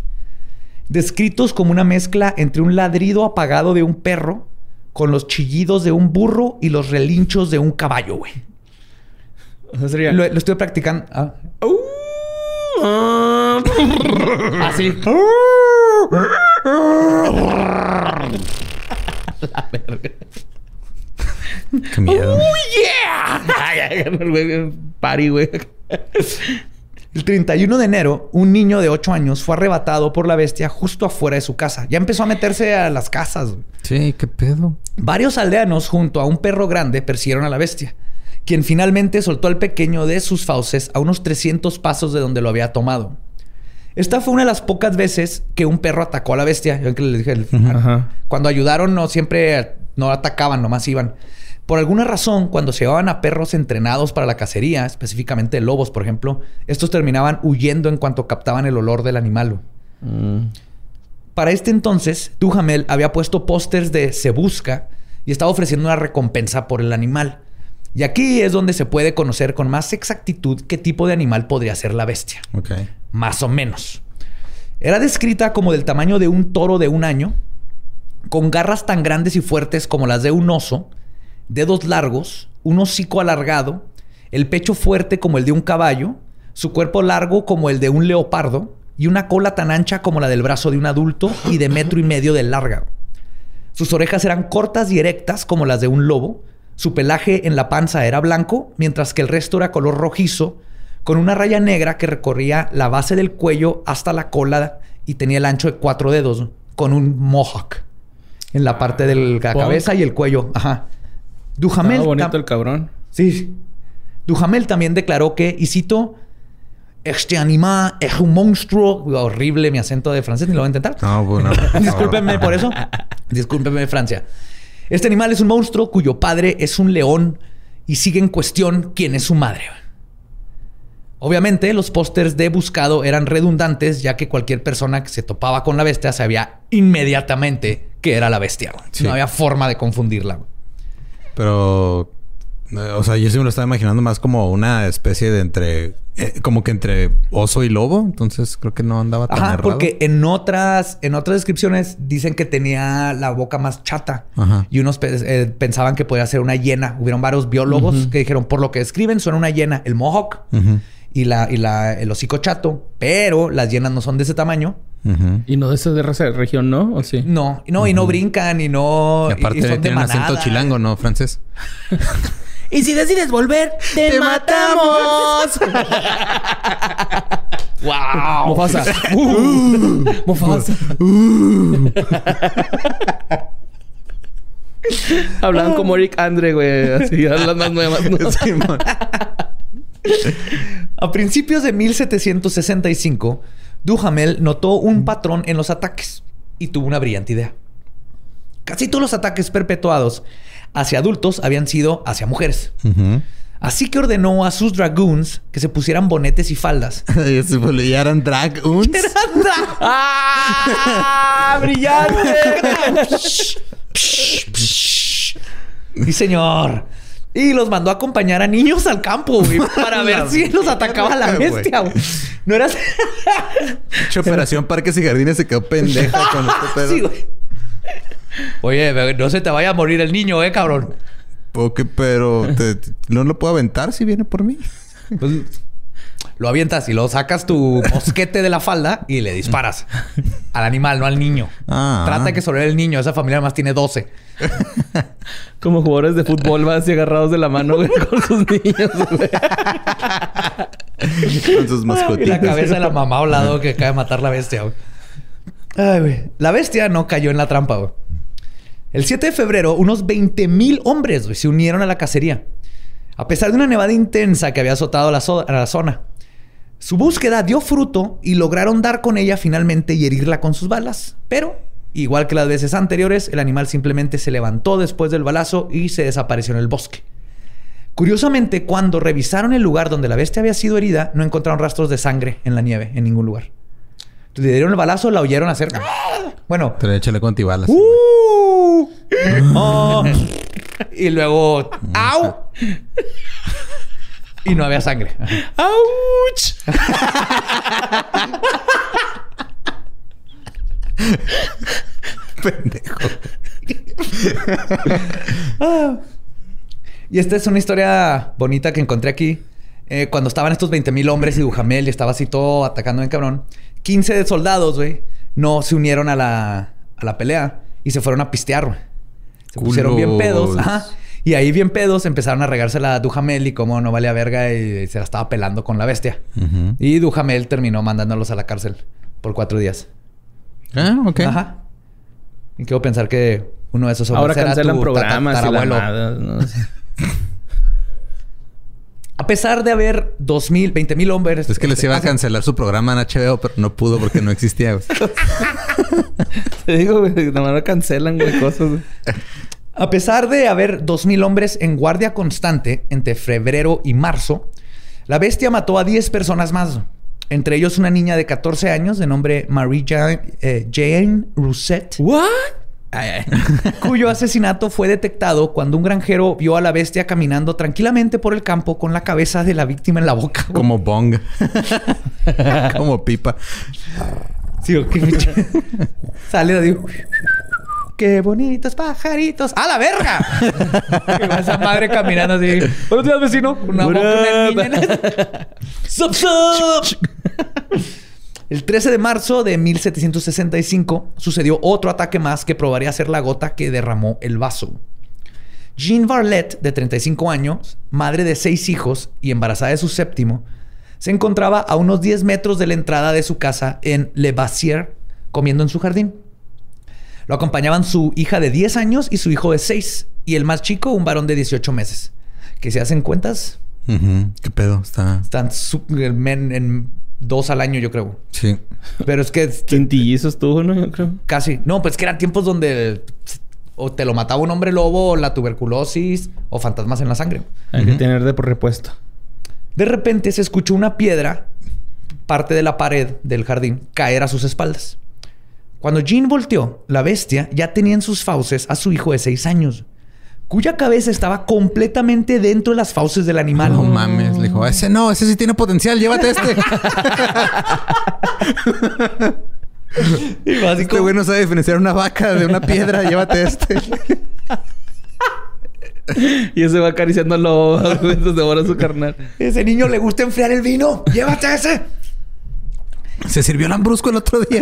Descritos como una mezcla entre un ladrido apagado de un perro con los chillidos de un burro y los relinchos de un caballo, güey. Lo, estoy practicando. Ah. Uh. <laughs> Así. La verga. Qué miedo. yeah! <laughs> Party, güey. El 31 de enero, un niño de 8 años fue arrebatado por la bestia justo afuera de su casa. Ya empezó a meterse a las casas. Sí, qué pedo. Varios aldeanos junto a un perro grande persiguieron a la bestia quien finalmente soltó al pequeño de sus fauces a unos 300 pasos de donde lo había tomado. Esta fue una de las pocas veces que un perro atacó a la bestia. Yo que le dije, cuando ayudaron no siempre no atacaban, nomás iban. Por alguna razón, cuando se llevaban a perros entrenados para la cacería, específicamente lobos, por ejemplo, estos terminaban huyendo en cuanto captaban el olor del animal. Mm. Para este entonces, Duhamel había puesto pósters de Se Busca y estaba ofreciendo una recompensa por el animal. Y aquí es donde se puede conocer con más exactitud qué tipo de animal podría ser la bestia. Más o menos. Era descrita como del tamaño de un toro de un año, con garras tan grandes y fuertes como las de un oso, dedos largos, un hocico alargado, el pecho fuerte como el de un caballo, su cuerpo largo como el de un leopardo y una cola tan ancha como la del brazo de un adulto y de metro y medio de larga. Sus orejas eran cortas y erectas como las de un lobo, su pelaje en la panza era blanco, mientras que el resto era color rojizo, con una raya negra que recorría la base del cuello hasta la cola y tenía el ancho de cuatro dedos, con un mohawk en la parte de la cabeza y el cuello. Ajá. Duhamel. bonito el cabrón. Sí. Duhamel también declaró que, y cito, este animal es un monstruo. Horrible mi acento de francés, ni lo voy a intentar. No, bueno. <laughs> Discúlpenme por eso. Discúlpenme, Francia. Este animal es un monstruo cuyo padre es un león y sigue en cuestión quién es su madre. Obviamente, los pósters de buscado eran redundantes, ya que cualquier persona que se topaba con la bestia sabía inmediatamente que era la bestia. No había forma de confundirla. Pero o sea, yo sí me lo estaba imaginando más como una especie de entre... Eh, como que entre oso y lobo. Entonces creo que no andaba tan Ajá, porque en otras, en otras descripciones dicen que tenía la boca más chata. Y unos eh, pensaban que podía ser una hiena. Hubieron varios biólogos que dijeron, por lo que describen, suena una hiena. El mohawk y, la, y la, el hocico chato. Pero las hienas no son de ese tamaño. Y no de esa región, ¿no? ¿O sí? No, no, y no brincan y no... Y aparte son tienen acento chilango, ¿no? Francés. <laughs> Y si decides volver, <laughs> te, matamos. wow. <laughs> Mufasa. Uh, Mufasa. Uh. Hablan como Eric Andre, güey. Así, las más nuevas. A principios de 1765, Duhamel notó un patrón en los ataques y tuvo una brillante idea. Casi todos los ataques perpetuados hacia adultos habían sido hacia mujeres. Así que ordenó a sus dragoons que se pusieran bonetes y faldas. <laughs> ¿Ya eran dragoons? <laughs> <laughs> ¡Ah! ¡Brillante! ¡Sí, señor! Y los mandó a acompañar a niños al campo, güey, <laughs> para ver si los atacaba la bestia, güey. No era... <laughs> Operación Parques y Jardines se quedó pendeja con este pedo. <laughs> Sí, güey. Oye, no se te vaya a morir el niño, eh, cabrón. Ok, pero no lo puedo aventar si viene por mí. Pues, lo avientas y lo sacas tu <laughs> mosquete de la falda y le disparas. <laughs> Al animal, no al niño. Ah. Trata de que sobreviva el niño. Esa familia además tiene 12. <laughs> Como jugadores de fútbol, vas así agarrados de la mano güey, con sus niños, güey. Con sus Y la mascotitas. cabeza de la mamá a un lado que acaba de matar la bestia, güey. Ay, güey. La bestia no cayó en la trampa, güey. El 7 de febrero, unos 20 mil hombres güey, se unieron a la cacería. A pesar de una nevada intensa que había azotado la, la zona. Su búsqueda dio fruto y lograron dar con ella finalmente y herirla con sus balas. Pero, igual que las veces anteriores, el animal simplemente se levantó después del balazo y se desapareció en el bosque. Curiosamente, cuando revisaron el lugar donde la bestia había sido herida, no encontraron rastros de sangre en la nieve, en ningún lugar. Entonces, le dieron el balazo, la oyeron hacer. ¡Ah! Bueno. Pero échale con antibalas. ¡Uh! <laughs> Oh. y luego. <laughs> ¡Au! Y no había sangre. ¡Auch! Pendejo. Y esta es una historia bonita que encontré aquí. Eh, cuando estaban estos 20 mil hombres y Dujamel y estaba así todo atacando en cabrón, 15 de soldados, güey, no se unieron a la, a la pelea y se fueron a pistear, güey. Se pusieron bien pedos. Ajá. Y ahí bien pedos empezaron a regársela a Dujamel y como no valía verga y se la estaba pelando con la bestia. Ujú. Y Dujamel terminó mandándolos a la cárcel por cuatro días. Ah, ok. Ajá. Y quiero pensar que uno de esos hombres Ahora era cancelan tu programas y la madre, no <laughs> sé. A pesar de haber dos mil, veinte mil hombres. Es que les este, iba a cancelar su programa en HBO, pero no pudo porque no existía. <laughs> Te digo, güey, nada más no cancelan, güey, cosas. <laughs> A pesar de haber dos mil hombres en guardia constante entre febrero y marzo, la bestia mató a 10 personas más. Entre ellos una niña de 14 años de nombre Marie Jane, eh, Jane Rousset, ¿What? <laughs> cuyo asesinato fue detectado cuando un granjero vio a la bestia caminando tranquilamente por el campo con la cabeza de la víctima en la boca. <laughs> Como bong. <laughs> Como pipa. Sí, ok. Sale de Qué bonitos pajaritos. ¡A la verga! <laughs> Y va esa madre caminando así. Buenos días, vecino. Una boca, una. <laughs> Sup, sup. El 13 de marzo de 1765 sucedió otro ataque más que probaría ser la gota que derramó el vaso. Jean Varlet, de 35 años, madre de seis hijos y embarazada de su séptimo, se encontraba a unos 10 metros de la entrada de su casa en Le Bassier, comiendo en su jardín. Lo acompañaban su hija de 10 años y su hijo de 6, y el más chico, un varón de 18 meses. Que si hacen cuentas. ¿Qué pedo? Está... están su- men- en dos al año, yo creo. Sí. Pero es que <laughs> Quintillizos tuvo, ¿no? Yo creo. casi. No, pues que eran tiempos donde o te lo mataba un hombre lobo, o la tuberculosis, o fantasmas en la sangre. Hay que tener de por repuesto. De repente se escuchó una piedra, parte de la pared del jardín, caer a sus espaldas. Cuando Jean volteó, la bestia ya tenía en sus fauces a su hijo de seis años, cuya cabeza estaba completamente dentro de las fauces del animal. No mames. Le dijo, ese no, ese sí tiene potencial. Llévate este. Y así Este güey no sabe diferenciar una vaca de una piedra. Llévate este. Y ese va acariciando al lobo mientras devora su carnal. Ese niño le gusta enfriar el vino. Llévate ese. Se sirvió lambrusco el otro día.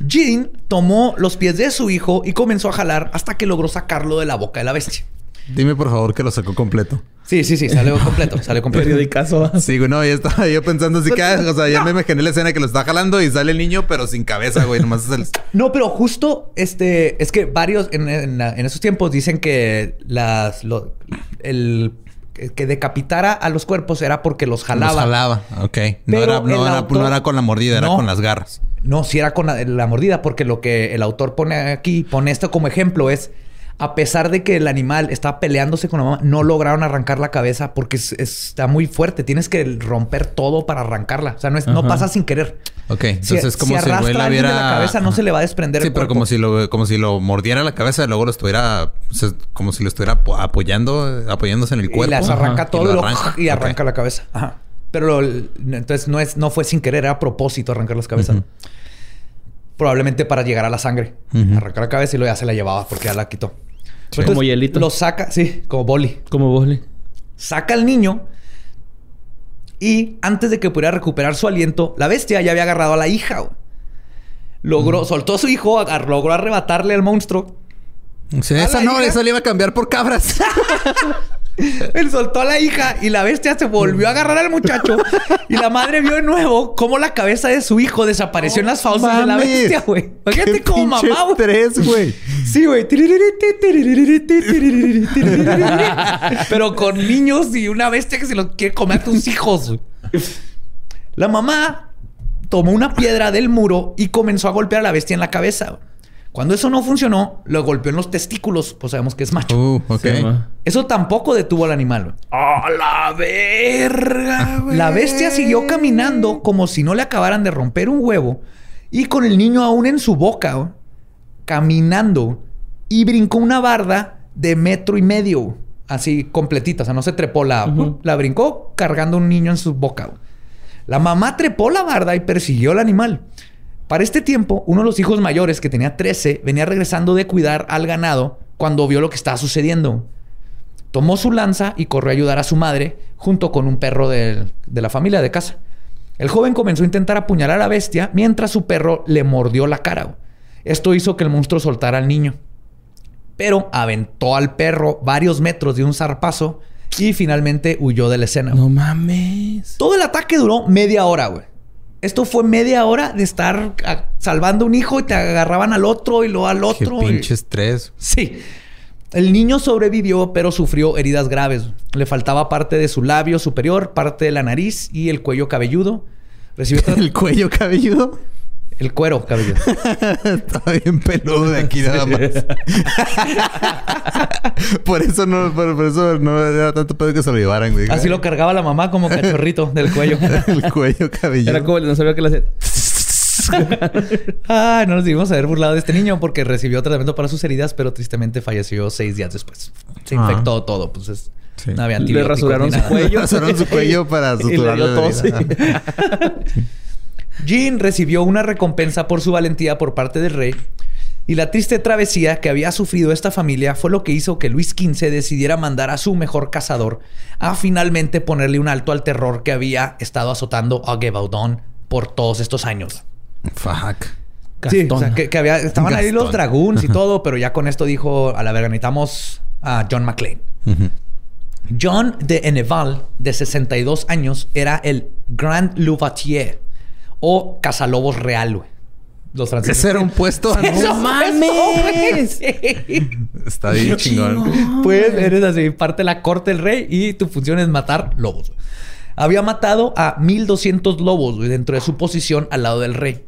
Jean tomó los pies de su hijo y comenzó a jalar hasta que logró sacarlo de la boca de la bestia. Dime por favor que lo sacó completo. Sí, sí, sí, salió completo, salió completo. Periodicazo. Sí, güey, no, ya estaba yo pensando así que, ah, o sea, ya me imaginé la escena que lo está jalando y sale el niño, pero sin cabeza, güey, nomás es el. No, pero justo este es que varios en, en, la- en esos tiempos dicen que las lo- el que decapitara a los cuerpos era porque los jalaba. Los jalaba, ok. No era, no, era, autor- no era con la mordida, era con las garras. No, si era con la, la mordida, porque lo que el autor pone aquí, pone esto como ejemplo, es a pesar de que el animal estaba peleándose con la mamá, no lograron arrancar la cabeza porque es- es- está muy fuerte. Tienes que romper todo para arrancarla. O sea, no, es, no Ajá. pasa sin querer. Ok, entonces es como si, el arrastra la alguien viera. de la cabeza, no se le va a desprender Sí, el pero como si lo, como si lo mordiera la cabeza y luego lo estuviera, o sea, como si lo estuviera apo- apoyando, apoyándose en el Y cuerpo. las arranca Ajá. todo y y, arranca. y la cabeza. Ajá. Pero lo- entonces no es, no fue sin querer, era a propósito arrancar las cabezas. Probablemente para llegar a la sangre. Ujú. Arrancar la cabeza y luego ya se la llevaba porque ya la quitó. Sí. Como hielito. Lo saca, sí, como boli. Como Boli. Saca al niño y antes de que pudiera recuperar su aliento, la bestia ya había agarrado a la hija. güey. logró, soltó a su hijo, agar- logró arrebatarle al monstruo. Sí, ¿A esa no, hija? esa le iba a cambiar por cabras. <laughs> <laughs> Él soltó a la hija y la bestia se volvió a agarrar al muchacho. y la madre vio de nuevo cómo la cabeza de su hijo desapareció en las fauces de la bestia, güey. Imagínate Qué como mamá, güey. estrés, güey. Sí, güey. Pero con niños y una bestia que se lo quiere comer a tus hijos. güey. La mamá tomó una piedra del muro y comenzó a golpear a la bestia en la cabeza. Cuando eso no funcionó, lo golpeó en los testículos. Pues sabemos que es macho. Uh. Sí. Eso tampoco detuvo al animal. ¡A la verga! La bestia siguió caminando como si no le acabaran de romper un huevo y con el niño aún en su boca, caminando y brincó una barda de metro y medio, así completita, o sea, no se trepó la, la brincó cargando un niño en su boca. La mamá trepó la barda y persiguió al animal. Para este tiempo, uno de los hijos mayores, que tenía 13, venía regresando de cuidar al ganado cuando vio lo que estaba sucediendo. Tomó su lanza y corrió a ayudar a su madre junto con un perro del- de la familia de casa. El joven comenzó a intentar apuñalar a la bestia mientras su perro le mordió la cara. Esto hizo que el monstruo soltara al niño. Pero aventó al perro varios metros de un zarpazo y finalmente huyó de la escena. No mames. Todo el ataque duró media hora, güey. Esto fue media hora de estar ah, salvando a un hijo y te agarraban al otro y luego al Qué otro. y- pinche estrés. Sí. El niño sobrevivió, pero sufrió heridas graves. Le faltaba parte de su labio superior, parte de la nariz y el cuello cabelludo. Recibió <laughs> El cuello cabelludo. El cuero cabelludo. <laughs> Estaba bien peludo de aquí nada más. <laughs> por eso no, por, por eso no era tanto pedo que se lo llevaran, güey. Así lo cargaba la mamá como cachorrito <laughs> del cuello. El cuello cabelludo. Era como el dinosaurio que le hacía. Ah, no nos debimos haber burlado de este niño porque recibió tratamiento para sus heridas, pero tristemente falleció seis días después. Se Ah. infectó todo, pues es- Sí. no había Le rasuraron su cuello. Rasuraron su cuello para suturarle la herida. Jean recibió una recompensa por su valentía por parte del rey y la triste travesía que había sufrido esta familia fue lo que hizo que Luis XV decidiera mandar a su mejor cazador a finalmente ponerle un alto al terror que había estado azotando a Gebaudon por todos estos años. Fuck. Sí, o sea, que, que había, estaban ahí los dragoons y <laughs> todo, pero ya con esto dijo, a la verga, necesitamos a John McClane. Ujú. John de Enneval, de 62 años, era el Grand Louvatier o cazalobos real, güey. Los franceses. Ese era un puesto. <laughs> Eso, mames! Está bien chingón. Pues eres así, parte de la corte del rey y tu función es matar lobos. güey. Había matado a 1200 lobos güey, dentro de su posición al lado del rey.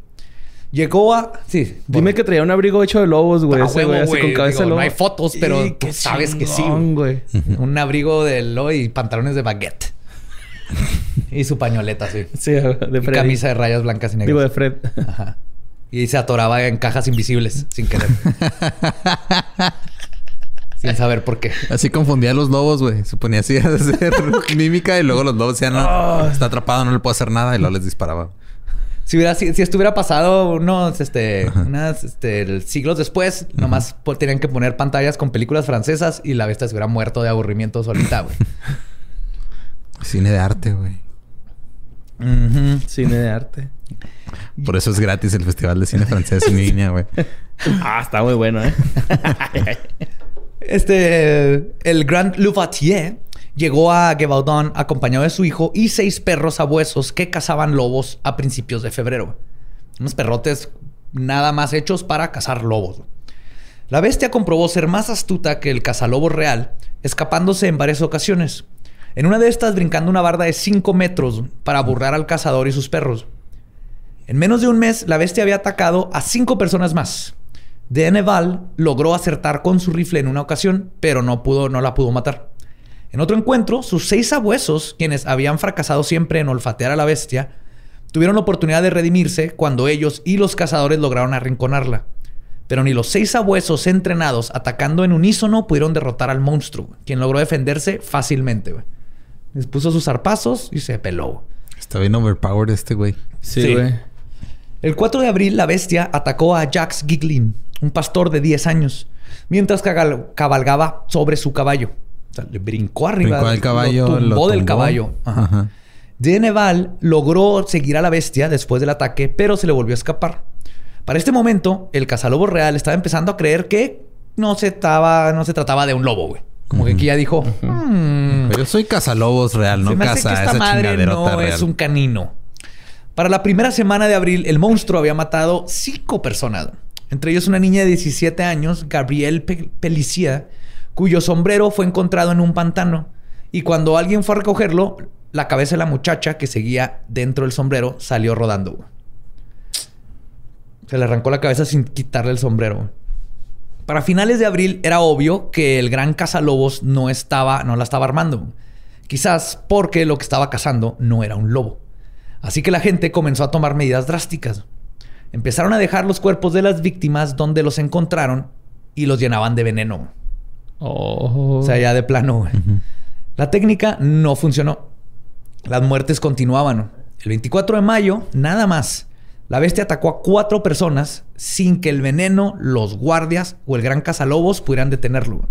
Llegó a. Sí. Dime que traía un abrigo hecho de lobos, güey. A ese huevo, güey, así güey. con cabeza Digo, de lobo. no hay fotos, pero Y tú qué sabes que sí, chingón, güey. Un abrigo de lobo y pantalones de baguette. Y su pañoleta, sí. Sí, de Y Freddy. camisa de rayas blancas y negras. Digo, de Fred. Ajá. Y se atoraba en cajas invisibles sin querer. <laughs> sin saber por qué. Así confundía a los lobos, güey. Se ponía así a <laughs> hacer mímica y luego los lobos decían, no, está atrapado, no le puedo hacer nada y luego les disparaba. Si, hubiera, si, hubiera pasado unos este, unas, este, siglos después, nomás tenían que poner pantallas con películas francesas y la bestia se hubiera muerto de aburrimiento solita, güey. <laughs> Cine de arte, güey. Cine de arte. Por eso es gratis el Festival de Cine Francés en línea, güey. <laughs> Ah, está muy bueno, ¿eh? <laughs> Este, el Grand Louvatier llegó a Gebaudon acompañado de su hijo y seis perros sabuesos que cazaban lobos a principios de febrero. Unos perrotes nada más hechos para cazar lobos. La bestia comprobó ser más astuta que el cazalobo real, escapándose en varias ocasiones. En una de estas brincando una barda de 5 metros para burlar al cazador y sus perros. En menos de un mes, la bestia había atacado a cinco personas más. De Neval logró acertar con su rifle en una ocasión, pero no, pudo, no la pudo matar. En otro encuentro, sus seis sabuesos, quienes habían fracasado siempre en olfatear a la bestia, tuvieron la oportunidad de redimirse cuando ellos y los cazadores lograron arrinconarla. Pero ni los seis sabuesos entrenados atacando en unísono pudieron derrotar al monstruo, quien logró defenderse fácilmente. Les puso sus zarpazos y se peló. Está bien overpowered este güey. Sí, Sí. güey. El 4 de abril, la bestia atacó a Jax Giglin, un pastor de 10 años, mientras cabalgaba sobre su caballo. O sea, le brincó arriba. Brincó al caballo, lo tumbó lo del caballo. Ajá. Ajá. De Neval logró seguir a la bestia después del ataque, pero se le volvió a escapar. Para este momento, el cazalobo real estaba empezando a creer que no se, estaba, no se trataba de un lobo, güey. Como que aquí ya dijo, "Hmm, Pero yo soy cazalobos real, no se me hace caza que esta esa madre no real. es un canino. Para la primera semana de abril, el monstruo había matado cinco personas. Entre ellos una niña de 17 años, Gabrielle Pe- Pelicia, cuyo sombrero fue encontrado en un pantano. Y cuando alguien fue a recogerlo, la cabeza de la muchacha que seguía dentro del sombrero salió rodando. Se le arrancó la cabeza sin quitarle el sombrero. Para finales de abril era obvio que el gran cazalobos no estaba, no la estaba armando. Quizás porque lo que estaba cazando no era un lobo. Así que la gente comenzó a tomar medidas drásticas. Empezaron a dejar los cuerpos de las víctimas donde los encontraron y los llenaban de veneno. Oh. O sea, ya de plano. La técnica no funcionó. Las muertes continuaban. El 24 de mayo, nada más, la bestia atacó a cuatro personas sin que el veneno, los guardias o el gran cazalobos pudieran detenerlo.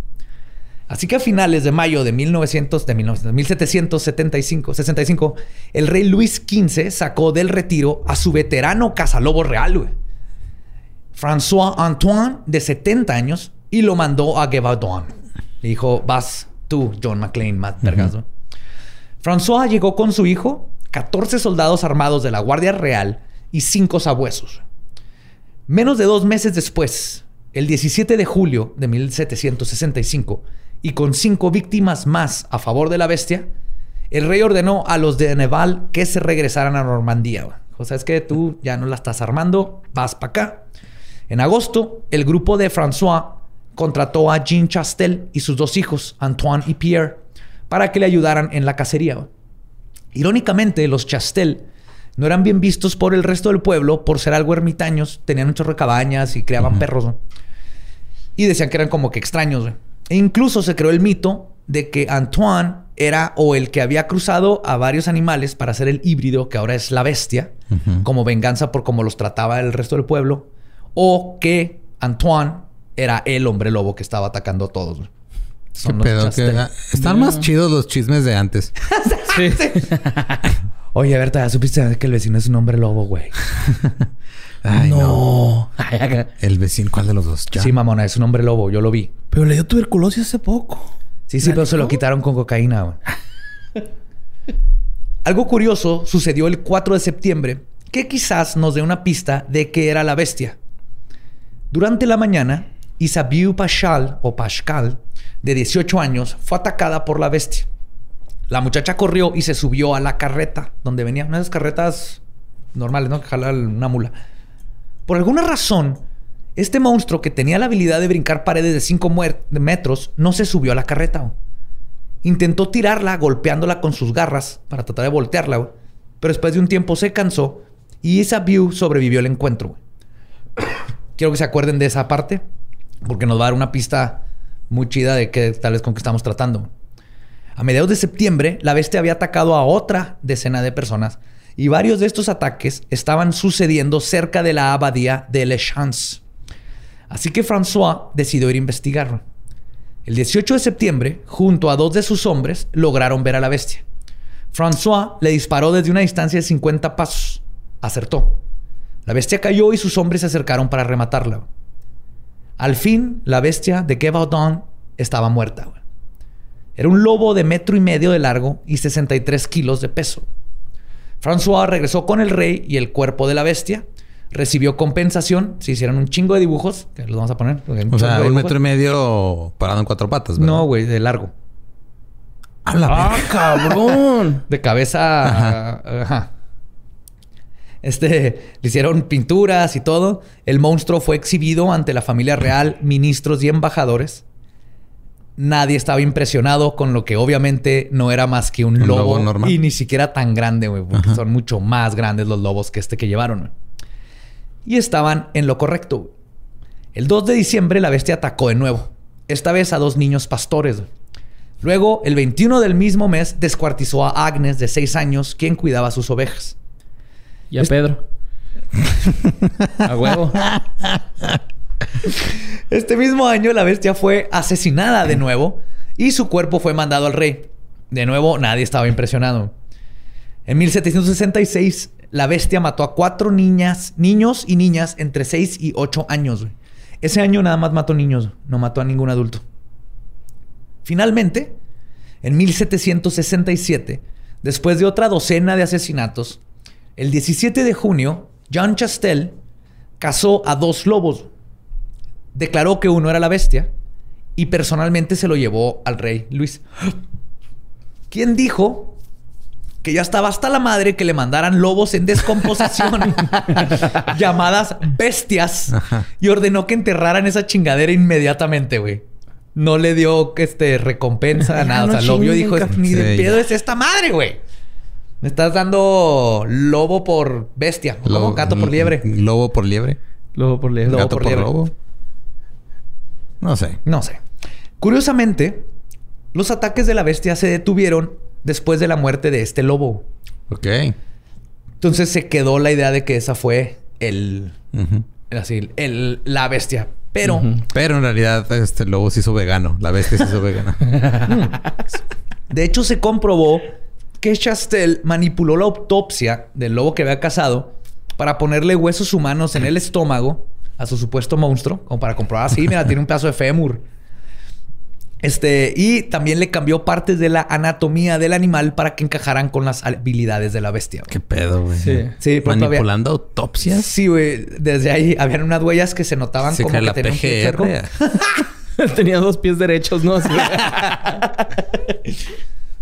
Así que a finales de mayo de, 1900, de 1900, 1775, 65, el rey Luis XV sacó del retiro a su veterano cazalobo real, güey. François Antoine, de 70 años, y lo mandó a Gevaudan. Le dijo, vas tú, John McClane, Matt Vergazo. François llegó con su hijo, 14 soldados armados de la Guardia Real y 5 sabuesos. Menos de dos meses después, el 17 de julio de 1765, y con cinco víctimas más a favor de la bestia, el rey ordenó a los de Neval que se regresaran a Normandía. O sea, es que tú ya no la estás armando, vas para acá. En agosto, el grupo de François contrató a Jean Chastel y sus dos hijos, Antoine y Pierre, para que le ayudaran en la cacería. Irónicamente, los Chastel no eran bien vistos por el resto del pueblo por ser algo ermitaños, tenían un chorro de cabañas y criaban perros. ¿no? Y decían que eran como que extraños. E incluso se creó el mito de que Antoine era o el que había cruzado a varios animales para hacer el híbrido que ahora es la bestia, como venganza por cómo los trataba el resto del pueblo, o que Antoine era el hombre lobo que estaba atacando a todos. güey. ¿Qué Son los ah, Están más chidos los chismes de antes. <laughs> Sí. <laughs> <laughs> Oye, Berta, ¿ya supiste que el vecino es un hombre lobo, güey? <laughs> Ay, no. no. El vecino, ¿cuál de los dos? Ya. Sí, mamona, es un hombre lobo, yo lo vi. Pero le dio tuberculosis hace poco. Sí, sí, pero se lo quitaron con cocaína. güey. Algo curioso sucedió el 4 de septiembre que quizás nos dé una pista de qué era la bestia. Durante la mañana, Isabiu Pashal o Pascal, de 18 años, fue atacada por la bestia. La muchacha corrió y se subió a la carreta donde venía. Una de esas carretas normales, ¿no? Que jala una mula. Por alguna razón, este monstruo que tenía la habilidad de brincar paredes de 5 metros no se subió a la carreta. Intentó tirarla golpeándola con sus garras para tratar de voltearla, pero después de un tiempo se cansó y esa view sobrevivió al encuentro. <coughs> Quiero que se acuerden de esa parte porque nos va a dar una pista muy chida de qué tal vez con qué estamos tratando. A mediados de septiembre, la bestia había atacado a otra decena de personas y varios de estos ataques estaban sucediendo cerca de la abadía de Le Chance. Así que François decidió ir a investigarlo. El 18 de septiembre, junto a dos de sus hombres, lograron ver a la bestia. François le disparó desde una distancia de 50 pasos. Acertó. La bestia cayó y sus hombres se acercaron para rematarla. Al fin, la bestia de Gevaudan estaba muerta. Era un lobo de metro y medio de largo y 63 kilos de peso. François regresó con el rey y el cuerpo de la bestia. Recibió compensación. Se hicieron un chingo de dibujos. Que los vamos a poner. O sea, un metro y medio parado en cuatro patas, ¿verdad? No, güey, de largo. A la ¡Ah, verga. Ah, cabrón! <laughs> De cabeza. Ajá. Este, le hicieron pinturas y todo. El monstruo fue exhibido ante la familia real, ministros y embajadores. Nadie estaba impresionado con lo que obviamente no era más que un, Un lobo, lobo normal. y ni siquiera tan grande, güey, porque son mucho más grandes los lobos que este que llevaron. güey. Y estaban en lo correcto. güey. El 2 de diciembre la bestia atacó de nuevo, esta vez a dos niños pastores. güey. Luego, el 21 del mismo mes, descuartizó a Agnes, de 6 años, quien cuidaba sus ovejas. Y a Pedro. <laughs> a huevo. <laughs> Este mismo año, la bestia fue asesinada de nuevo y su cuerpo fue mandado al rey. De nuevo, nadie estaba impresionado. En 1766, la bestia mató a cuatro niñas, niños y niñas entre 6 y 8 años. Ese año nada más mató niños, no mató a ningún adulto. Finalmente, en 1767, después de otra docena de asesinatos, el 17 de junio, John Chastel cazó a dos lobos. Declaró que uno era la bestia y personalmente se lo llevó al rey Luis. Quien dijo que ya estaba hasta la madre que le mandaran lobos en descomposición <laughs> llamadas bestias y ordenó que enterraran esa chingadera inmediatamente, güey. No le dio este recompensa, nada. no o sea, lo vio y dijo, ni de Sí, pedo es esta madre, güey. Me estás dando lobo por bestia. ¿o cómo? Gato por liebre. Lobo por liebre. Luego por. Lobo Gato por por, liebre. lobo. No sé. No sé. Curiosamente, los ataques de la bestia se detuvieron después de la muerte de este lobo. Ok. Entonces se quedó la idea de que esa fue el, así, el, la bestia. Pero. Pero en realidad este lobo se hizo vegano. La bestia se hizo vegana. <laughs> de hecho se comprobó que Chastel manipuló la autopsia del lobo que había cazado para ponerle huesos humanos en el estómago a su supuesto monstruo, como para comprobar así, mira, tiene un pedazo de fémur. Este, y también le cambió partes de la anatomía del animal para que encajaran con las habilidades de la bestia. güey. Qué pedo, güey. Sí. Sí, Manipulando autopsias. Sí, güey. Desde ahí habían unas huellas que se notaban Se como que la tenían un pie. <laughs> Tenía dos pies derechos, ¿no? Así. <laughs>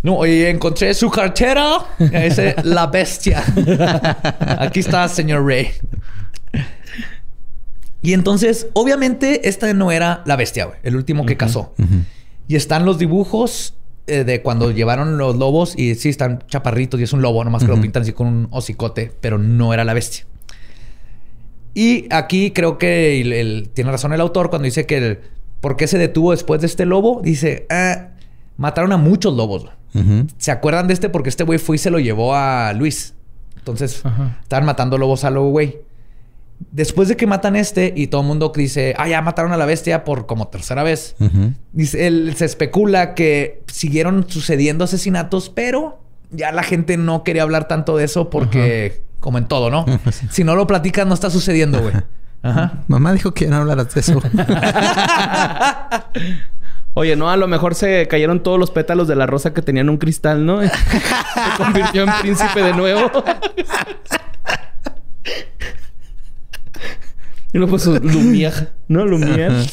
No, oye, encontré su cartera. Y ahí Dice la bestia. <laughs> Aquí está, señor Ray. Y entonces, obviamente, esta no era la bestia, güey. El último que cazó. Ujú. Y están los dibujos eh, de cuando llevaron los lobos. Y sí, están chaparritos y es un lobo, nomás que lo pintan así con un hocicote, pero no era la bestia. Y aquí creo que el- el- tiene razón el autor cuando dice que el, ¿por qué se detuvo después de este lobo? Dice, "Ah, mataron a muchos lobos. ¿Se acuerdan de este? Porque este güey fue y se lo llevó a Luis. Entonces, estaban matando lobos a lo güey. Después de que matan este y todo el mundo dice, ah, ya mataron a la bestia por como tercera vez. Dice, él- se especula que siguieron sucediendo asesinatos, pero ya la gente no quería hablar tanto de eso porque, como en todo, ¿no? <laughs> si no lo platicas, no está sucediendo, güey. Ajá. Mamá dijo que no hablaras de eso. <laughs> Oye, no, a lo mejor se cayeron todos los pétalos de la rosa que tenían un cristal, ¿no? <laughs> se convirtió en príncipe de nuevo. Y luego pues Lumière, <laughs> ¿no? Lumière.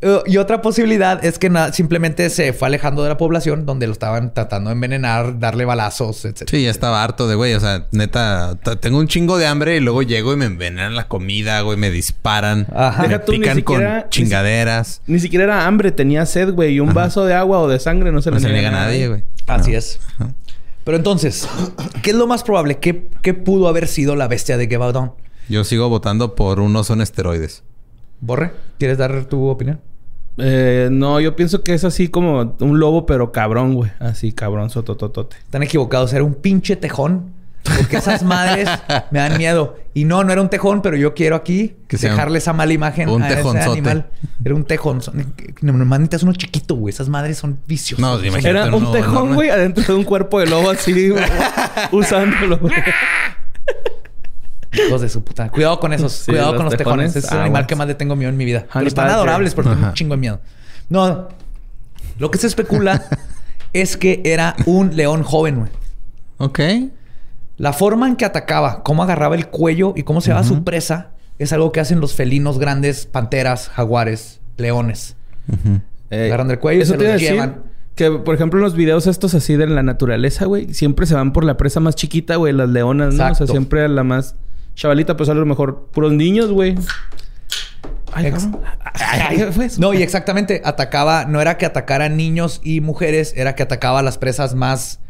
Eh, <laughs> y otra posibilidad es que simplemente se fue alejando de la población donde lo estaban tratando de envenenar, darle balazos, etc. Sí, ya estaba harto de güey. O sea, neta, tengo un chingo de hambre y luego llego y me envenenan la comida, güey, me disparan, Ajá. me Deja tú, ni pican siquiera- con chingaderas. Ni siquiera era hambre, tenía sed, güey. Y un vaso de agua o de sangre no se No le se niega a nadie, güey. Así es. Pero entonces, ¿qué es lo más probable? ¿Qué, qué pudo haber sido la bestia de Gevaudan? Yo sigo votando por unos son esteroides. Borre, ¿quieres dar tu opinión? Eh, no, yo pienso que es así como un lobo, pero cabrón, güey. Así, cabrón, sotototote. Están equivocados. Era un pinche tejón. Porque esas madres me dan miedo. Y no, no era un tejón, pero yo quiero aquí Que dejarle esa mala imagen un a ese animal. Era un tejón. Son- Normalmente es uno chiquito, güey. Esas madres son viciosas. No, imagínate. Era no, un tejón, güey, adentro de un cuerpo de lobo así, <laughs> güey, usándolo, güey. Hijos de su puta. Cuidado con esos. Sí, Cuidado los con los tejones. tejones, Es el animal aguas. que más le tengo miedo en mi vida. Pero están badger. adorables, pero tengo un chingo de miedo. No. Lo que se especula <laughs> es que era un león joven, güey. Ok. La forma en que atacaba, cómo agarraba el cuello y cómo se daba su presa, es algo que hacen los felinos grandes, panteras, jaguares, leones. Ujú. Eh, Agarran del cuello y se los llevan. Que, por ejemplo, en los videos estos así de la naturaleza, güey, siempre se van por la presa más chiquita, güey, las leonas, ¿no? O sea, siempre a la más chavalita, pues a lo mejor puros niños, güey. Ay, Ex-. Ay, eso. No, y exactamente, atacaba, no era que atacara niños y mujeres, era que atacaba a las presas más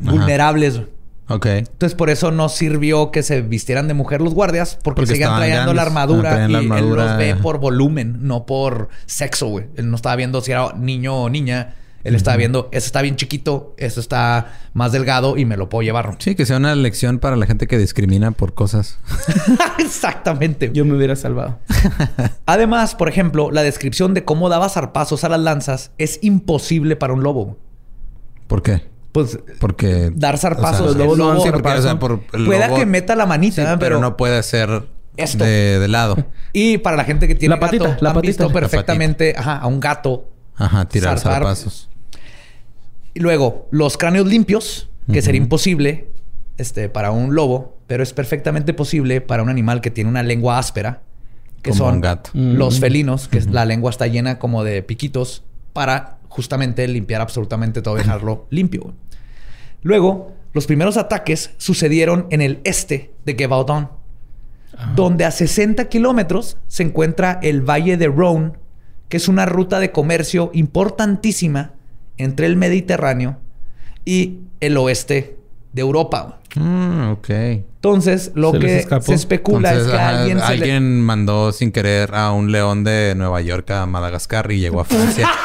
vulnerables. Ok. Entonces, por eso no sirvió que se vistieran de mujer los guardias, porque, Porque seguían trayendo la grandes. armadura Ah, traían la y él armadura. los ve por volumen, no por sexo, güey. Él no estaba viendo si era niño o niña. Él estaba viendo, ese está bien chiquito, eso está más delgado y me lo puedo llevar. Sí, que sea una lección para la gente que discrimina por cosas. <laughs> Exactamente. Yo me hubiera salvado. <laughs> Además, por ejemplo, la descripción de cómo daba zarpazos a las lanzas es imposible para un lobo. ¿Por qué? pues Porque... dar zarpazos. o sea, el no lobo- sí, porque, o sea, zarpazo. por el Pueda lobo- que meta la manita, Sí, pero, pero no puede ser Esto. de, de lado. <laughs> Y para la gente que tiene La patita, gato, la han patita. visto La perfectamente ajá, a un gato. Ajá, tirar zarpazos. Y luego, los cráneos limpios, que sería imposible este, para un lobo, pero es perfectamente posible para un animal que tiene una lengua áspera, que Como son un gato. los felinos, que la lengua está llena como de piquitos para justamente limpiar absolutamente todo, dejarlo limpio. Luego, los primeros ataques sucedieron en el este de Gevaudan, donde a 60 kilómetros se encuentra el Valle de Rhône, que es una ruta de comercio importantísima entre el Mediterráneo y el oeste de Europa. Mm, ok. Entonces, lo Se que se especula Entonces, es que ajá, alguien, se le- alguien mandó sin querer a un león de Nueva York a Madagascar y llegó a Francia. <laughs>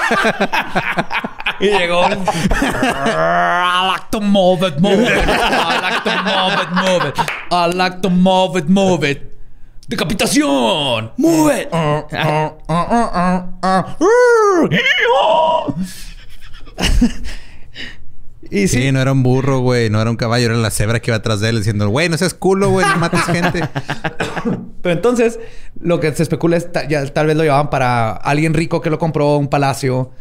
Y llegó. I like to move it, move it. I like to move it, move it. I like to move it, move it. ¡Decapitación! ¡Move it! <laughs> y sí. sí, no era un burro, güey. No era un caballo. Era la cebra que iba atrás de él diciendo... Güey, no seas culo, güey. No mates gente. <laughs> pero entonces lo que se especula es ta- ya tal vez lo llevaban para alguien rico que lo compró, un palacio,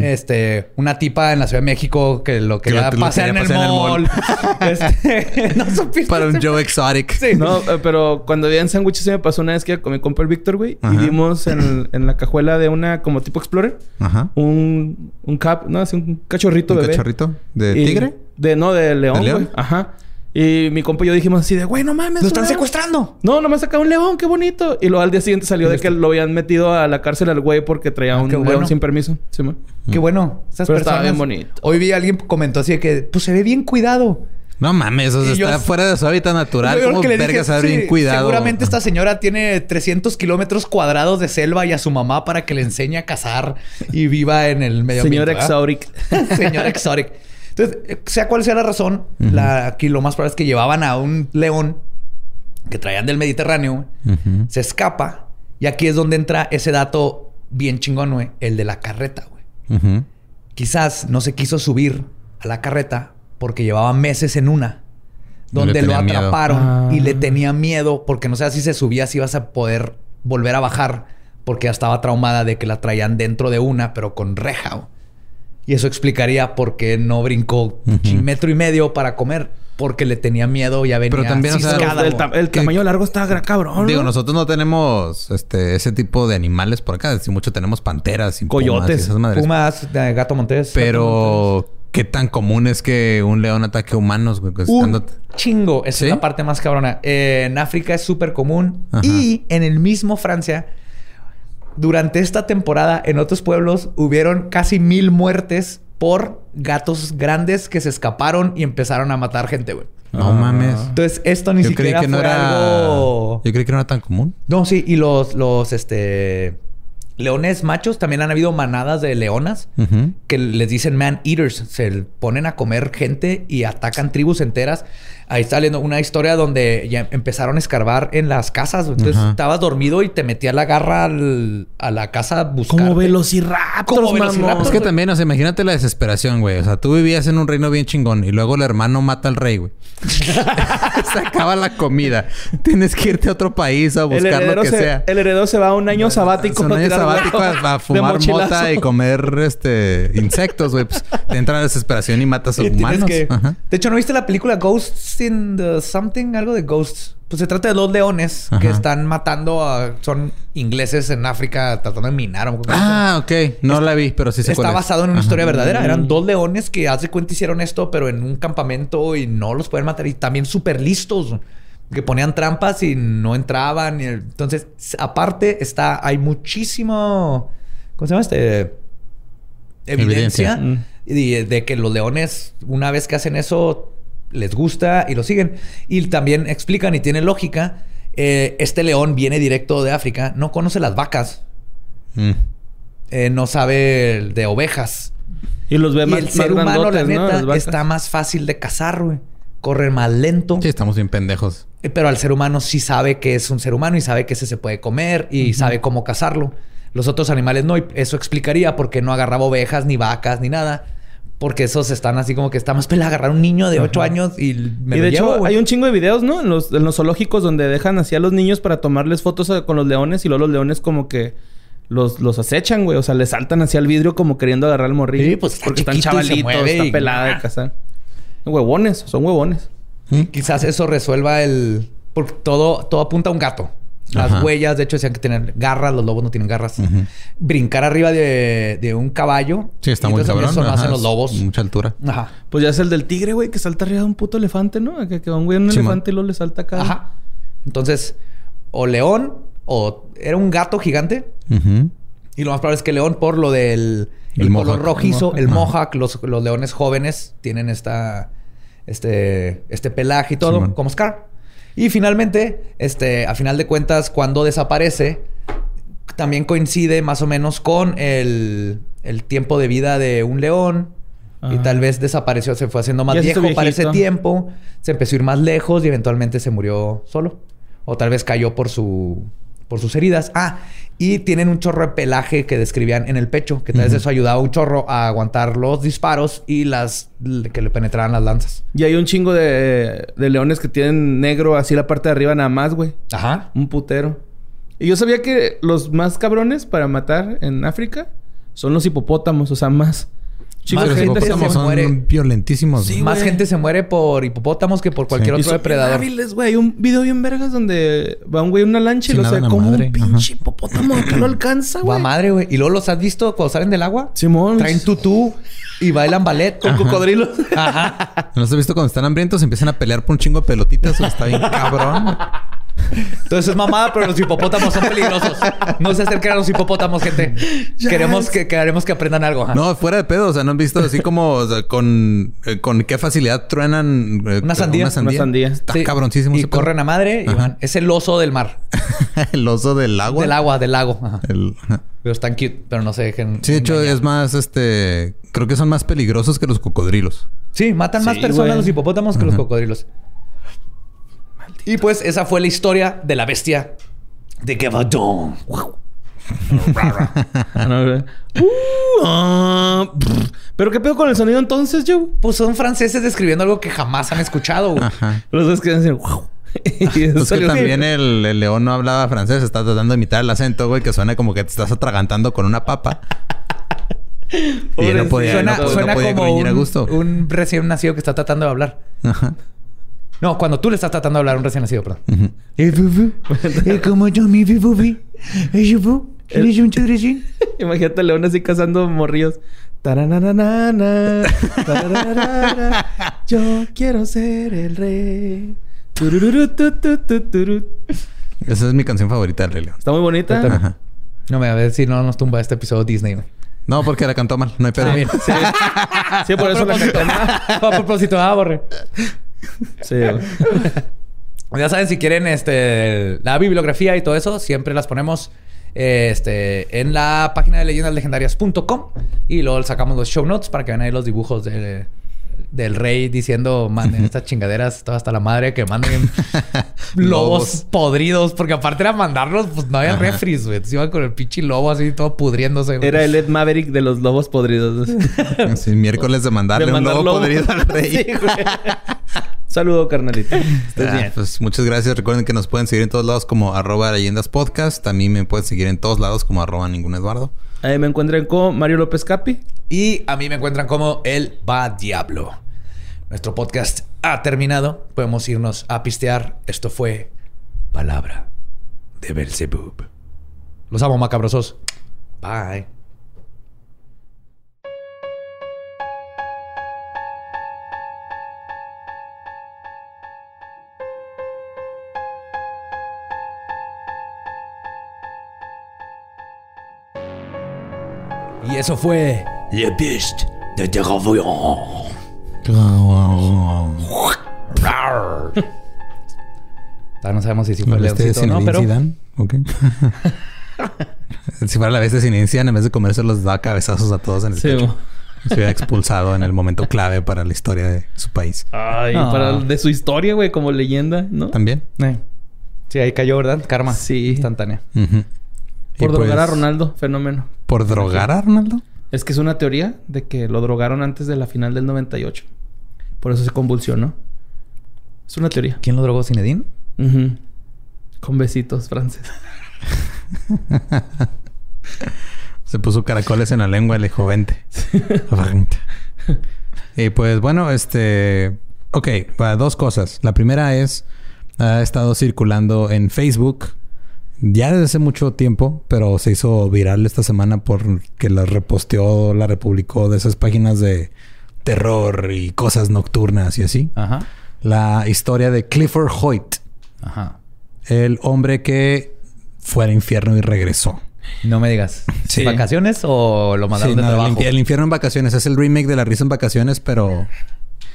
este, una tipa en la Ciudad de México que lo quería lo- lo pasear en, el pasear en el mall. <laughs> Este, <laughs> no supiste Para un Joe Exotic. Sí. No, eh, pero cuando había en sándwiches se me pasó una vez que con mi compa el Víctor, güey, y vimos en, en la cajuela de una como tipo Explorer Ajá. un, un cap, no, así un cachorrito ¿Un bebé. cachorrito? ¿De Y- tigre? De, no, de león, ¿De león? güey. Ajá. Y mi compa y yo dijimos así de, güey, no mames. ¡Lo están león". secuestrando! No, nomás sacaba un león, qué bonito. Y luego al día siguiente salió de que lo habían metido a la cárcel al güey porque traía Ah, un león bueno. sin permiso. Sí, man. Qué bueno. Esas Pero estaba personas... bien bonito. Hoy vi a alguien comentó así de que... Pues se ve bien cuidado. No mames. O sea, yo- está fuera de su hábitat natural. <laughs> Yo ¿Cómo que le dije, vergas sí, bien cuidado? Seguramente esta <laughs> señora tiene 300 kilómetros cuadrados de selva y a su mamá para que le enseñe a cazar y viva en el medio Señor ambiente. ¿verdad? Exotic. <laughs> Señor Exotic. Entonces, eh, sea cual sea la razón, la, aquí lo más probable es que llevaban a un león que traían del Mediterráneo, se escapa y aquí es donde entra ese dato bien chingón, güey, el de la carreta, güey. Quizás no se quiso subir a la carreta porque llevaba meses en una. Donde lo atraparon Ah. y le tenía miedo porque no sé si se subía si ibas a poder volver a bajar porque ya estaba traumada de que la traían dentro de una pero con reja. Y eso explicaría por qué no brincó Ujú. metro y medio para comer porque le tenía miedo ya venía Pero también, o sea, ciscada, el, ta- el ¿Qué- tamaño largo está cabrón. Digo, ¿no? nosotros no tenemos este ese tipo de animales por acá. Si mucho tenemos panteras y pumas y Coyotes. esas madres. Pumas, de gato montés. Pero ¿qué tan común es que un león ataque a humanos, güey? Pues, Un estando- chingo. Esa ¿Sí? es la parte más cabrona. Eh, en África es súper común. Ajá. Y en el mismo Francia, durante esta temporada, en otros pueblos, hubieron casi mil muertes por gatos grandes que se escaparon y empezaron a matar gente, güey. No Ah. mames. Entonces, esto ni Yo creí siquiera que no era. algo... Yo creí que no era tan común. No, sí. Y los, los, este... Leones machos, también han habido manadas de leonas que les dicen man eaters, se ponen a comer gente y atacan tribus enteras. Ahí está leyendo una historia donde ya empezaron a escarbar en las casas. Entonces Ajá. estabas dormido y te metía la garra al- a la casa a buscar. Como velociraptors. Es que también, o sea, imagínate la desesperación, güey. O sea, tú vivías en un reino bien chingón y luego el hermano mata al rey, güey. <laughs> se acaba la comida. Tienes que irte a otro país a buscar lo que se, sea. el heredero se va a un año sabático. Un a año sabático a, fumar mota y comer este insectos, güey. Pues te entra la desesperación y matas a humanos. que-. De hecho, ¿no viste la película Ghosts in the Something? Algo de Ghosts. Pues se trata de dos leones que están matando a... Son ingleses en África tratando de minar. Ah, ok. No la vi, pero sí sé Está basado en una Ajá. historia verdadera. Eran dos leones que hace cuenta hicieron esto, pero en un campamento y no los pueden matar. Y también súper listos. Que ponían trampas y no entraban. y Entonces, aparte, está, hay muchísimo. ¿Cómo se llama este? Evidencia. Evidencia. Y de, de que los leones, una vez que hacen eso, les gusta y lo siguen. Y también explican y tiene lógica. eh, este león viene directo de África, no conoce las vacas, Mm. eh, no sabe de ovejas. Y los ve Y más, el más ser humano, la neta, está más fácil de cazar, güey. Corre más lento. Sí, estamos bien pendejos. Eh, Pero al ser humano sí sabe que es un ser humano y sabe que ese se puede comer y sabe cómo cazarlo. Los otros animales no. Y eso explicaría por qué no agarraba ovejas, ni vacas, ni nada. Porque esos están así como que está más pelada agarrar un niño de 8 años y me y lo de llevo, hecho, hay un chingo de videos, ¿no? En los, en los zoológicos donde dejan así a los niños para tomarles fotos a- con los leones y luego los leones como que los, los acechan, güey. O sea, les saltan hacia el vidrio como queriendo agarrar al morrillo. Sí, pues, está porque están y chavalitos, está y- pelada de cazar. Huevones, son huevones. Quizás eso resuelva el... Porque todo, todo apunta a un gato. Las Ajá. huellas, de hecho, decían que tener garras. Los lobos no tienen garras. Brincar arriba de, de un caballo. Sí, está muy cabrón. Eso hacen los lobos. Mucha altura. Ajá. Pues ya es el del tigre, güey, que salta arriba de un puto elefante, ¿no? Que, que va un güey en un elefante y luego le salta acá. Ajá. Entonces, o león, o era un gato gigante. Y lo más probable es que león, por lo del El el color mohawk. rojizo, El el mohawk. los, los leones jóvenes tienen esta, este, este pelaje y todo, como Scar. Y finalmente, este, a final de cuentas, cuando desaparece, también coincide más o menos con el, el tiempo de vida de un león. Y tal vez desapareció, se fue haciendo más viejo para ese tiempo. Se empezó a ir más lejos y eventualmente se murió solo. O tal vez cayó por su por sus heridas. Ah, y tienen un chorro de pelaje que describían en el pecho, que tal vez eso ayudaba un chorro a aguantar los disparos y las que le penetraran las lanzas. Y hay un chingo de, de leones que tienen negro así la parte de arriba nada más, güey. Ajá. Un putero. Y yo sabía que los más cabrones para matar en África son los hipopótamos, o sea, más. Chingo Más gente se hipopótamos son muere. violentísimos. Sí, güey. Más gente se muere por hipopótamos que por cualquier Sí. Y otro son depredador. hábiles, güey. Hay un video bien vergas donde va un güey en una lancha y Sí, lo a como madre. un pinche hipopótamo que lo alcanza, güey. madre, güey. ¿Y luego los has visto cuando salen del agua? Simón. Traen tutú y bailan ballet con cocodrilos. Ajá. ¿No los has visto cuando están hambrientos? Empiezan a pelear por un chingo de pelotitas. güey. Está bien cabrón. Entonces es mamada, pero los hipopótamos son peligrosos. No se acerquen a los hipopótamos, gente. Queremos que, queremos que aprendan algo. No, fuera de pedo. O sea, ¿no han visto así como o sea, con, eh, con qué facilidad truenan eh, Una sandía. Una sandía. Está Sí. cabroncísimo. Y ese pedo. corren a madre y van. Es el oso del mar. <laughs> el oso del agua. Del agua, del lago. Ajá. El- ajá. Pero están cute, pero no se dejen. Sí, de hecho, engañar. es más, este... Creo que son más peligrosos que los cocodrilos. Sí, matan más personas los hipopótamos que los cocodrilos. Y pues esa fue la historia de la bestia de güey. <laughs> Uh, ah. Pero qué pedo con el sonido entonces, Joe. Pues son franceses describiendo algo que jamás han escuchado. güey. Ajá. Los dos quedan así. wow. <laughs> y eso Es que también el, el león no hablaba francés. Está tratando de imitar el acento, güey. Que suena como que te estás atragantando con una papa. y no podía, Suena, no, suena no podía como un, a gusto. un recién nacido que está tratando de hablar. Ajá. No, cuando tú le estás tratando de hablar a un recién nacido, perdón. <laughs> Eh, bubu. Como yo, mi. <laughs> ¿Quieres un? <laughs> Imagínate a León así cazando morrillos. Yo quiero ser el rey. Turururu, tu, tu, tu, turu. Esa es mi canción favorita del Rey León. Está muy bonita. Ajá. No me a ver si no nos tumba este episodio Disney. No, porque la cantó mal. No hay pedo. Ah. Sí, Sí, por eso la propósito. canté. A propósito, ah, borre. Sí. <laughs> Ya saben, si quieren este, la bibliografía y todo eso, siempre las ponemos eh, este, en la página de leyendaslegendarias.com y luego sacamos los show notes para que vean ahí los dibujos de- del rey diciendo manden <laughs> estas chingaderas, todo hasta la madre que manden <laughs> lobos, podridos, porque aparte era mandarlos, pues no había Ajá. refris, güey. Se iban con el pinche lobo así todo pudriéndose. güey. Era el Ed Maverick de los lobos podridos. Sí, miércoles de mandarle De un mandar lobo lobo. podrido al rey. Sí, güey. Saludo, carnalito. <laughs> Estés Ah, bien. pues muchas gracias. Recuerden que nos pueden seguir en todos lados como arroba leyendas podcast. También me pueden seguir en todos lados como arroba ningún Eduardo. Ahí me encuentran con Mario López Capi. Y a mí me encuentran como el Va Diablo. Nuestro podcast ha terminado. Podemos irnos a pistear. Esto fue Palabra de Belzebub. Los amo, macabrosos. Bye. Y eso fue Le Beast de. Todavía no sabemos si sí fue ¿La bestia de Leoncito o no, pero... <laughs> Si fuera la bestia de Zinedine Zidane, en vez de comerse los da cabezazos a todos en el Sí, pecho. Se hubiera expulsado en el momento clave para la historia de su país. Ay, Ah. para de su historia, güey, como leyenda, ¿no? También. Eh. Sí, ahí cayó, ¿verdad? Karma. Sí. Instantánea. Ujú. Por Y drogar pues, a Ronaldo, fenómeno. ¿Por drogar a Ronaldo? Es que es una teoría de que lo drogaron antes de la final del 98. Por eso se convulsionó. Es una teoría. ¿Quién lo drogó? ¿Cinedín? Ujú. Con besitos, Frances. <laughs> Se puso caracoles en la lengua y le dijo, vente. <laughs> <laughs> Vente. y pues bueno, este... Ok, para dos cosas. La primera es... Ha estado circulando en Facebook ya desde hace mucho tiempo, pero se hizo viral esta semana porque la reposteó, la republicó de esas páginas de terror y cosas nocturnas y así. Ajá. La historia de Clifford Hoyt, Ajá. el hombre que fue al infierno y regresó. No me digas. Sí. ¿Vacaciones o lo mandaron Sí, de no, trabajo? el infierno en vacaciones es el remake de La risa en vacaciones, pero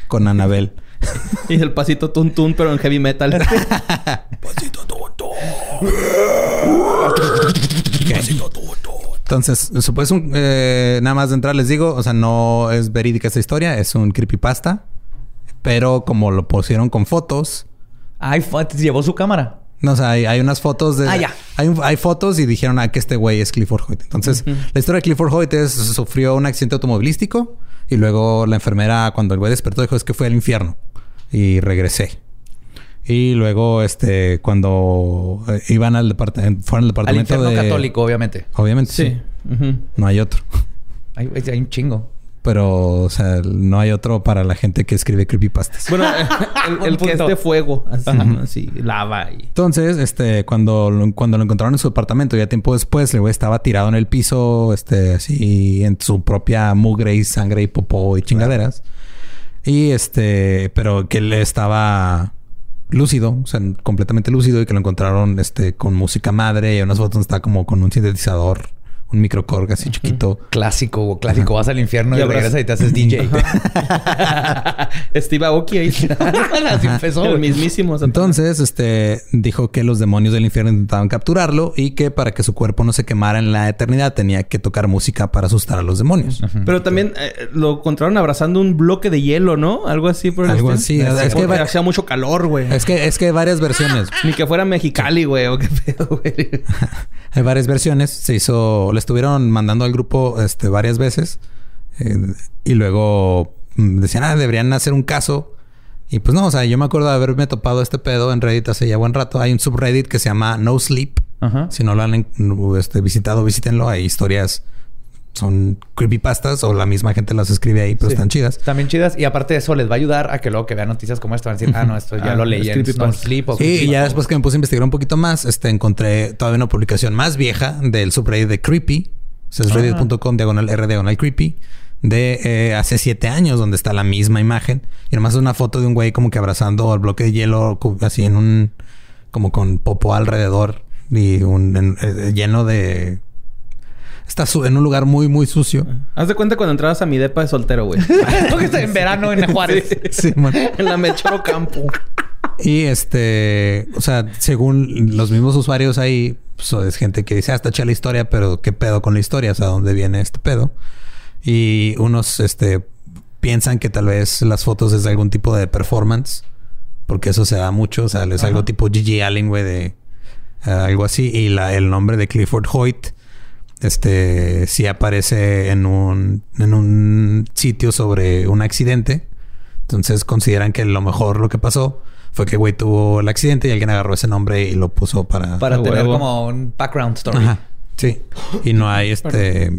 con Anabel. <laughs> Y el pasito tun tun, pero en heavy metal. <laughs> Entonces, supuesto, eh, nada más de entrar les digo, o sea, no es verídica esta historia, es un creepypasta, pero como lo pusieron con fotos, Ay, llevó su cámara. no, o sea, hay, hay unas fotos de... Ah, ya. Hay, un- hay fotos y dijeron, ah, que este güey es Clifford Hoyt. Entonces, la historia de Clifford Hoyt es, sufrió un accidente automovilístico y luego la enfermera, cuando el güey despertó, dijo, es que fue al infierno y regresé. Y luego, este, cuando eh, iban al departamento, fueron al Al departamento infierno de... católico, obviamente. Obviamente, sí. No hay otro. Hay, hay un chingo. Pero, o sea, no hay otro para la gente que escribe creepypastas. Bueno, <laughs> el, el que es de fuego. Así, lava y... Entonces, este, cuando lo, cuando lo encontraron en su apartamento, ya tiempo después, el güey estaba tirado en el piso, este, así, en su propia mugre y sangre y popó y chingaderas. Y este, pero que él estaba lúcido, o sea, completamente lúcido y que lo encontraron, este, con música madre y unas fotos donde está como con un sintetizador, un microcorg así chiquito. Clásico, o clásico. Vas al infierno y, Y regresas y te haces DJ. <laughs> Steve Aoki ahí. <laughs> Así empezó. El mismísimo. Satanás. Entonces, este dijo que los demonios del infierno intentaban capturarlo y que para que su cuerpo no se quemara en la eternidad tenía que tocar música para asustar a los demonios. Pero también eh, lo encontraron abrazando un bloque de hielo, ¿no? Algo así por el Algo así. Es que hacía mucho calor, güey. Es que es que hay varias versiones. Ni que fuera Mexicali, güey. O qué pedo, güey. <laughs> Hay varias versiones. Se hizo, estuvieron mandando al grupo este, varias veces eh, y luego mm, decían, ah, deberían hacer un caso. Y pues no, o sea, yo me acuerdo de haberme topado este pedo en Reddit hace ya buen rato. Hay un subreddit que se llama No Sleep. Ajá. Si no lo han este, visitado, visítenlo. Hay historias, son creepypastas o la misma gente las escribe ahí, pero Sí. están chidas. También chidas. Y aparte de eso, les va a ayudar a que luego que vean noticias como esta van a decir, ah, no, esto ya Ah, lo leí es en. Snow Sleep o Sí, y ya después que me puse a investigar un poquito más, este, encontré todavía una publicación más vieja del subreddit de Creepy. O sea, es reddit.com diagonal R diagonal creepy. De eh, hace siete años, donde está la misma imagen. Y nomás es una foto de un güey como que abrazando al bloque de hielo, así en un... Como con popo alrededor. Y un... en- eh, lleno de... Está en un lugar muy, muy sucio. Haz de cuenta cuando entrabas a mi depa de soltero, güey. <laughs> Porque está en verano en Juárez. Sí, man. en la Melchoro Campo. Y este, o sea, según los mismos usuarios ahí, pues, es gente que dice, ah, está la historia, pero ¿qué pedo con la historia? O sea, ¿dónde viene este pedo? Y unos, este, piensan que tal vez las fotos es de algún tipo de performance, porque eso se da mucho, o sea, es algo tipo Gigi Allen, güey, de eh, algo así. Y la, el nombre de Clifford Hoyt, este, sí aparece en un, en un sitio sobre un accidente. Entonces consideran que lo mejor lo que pasó fue que güey tuvo el accidente y alguien agarró ese nombre y lo puso para... Para A tener huevo. como un background story. Ajá. Sí. Y no hay este...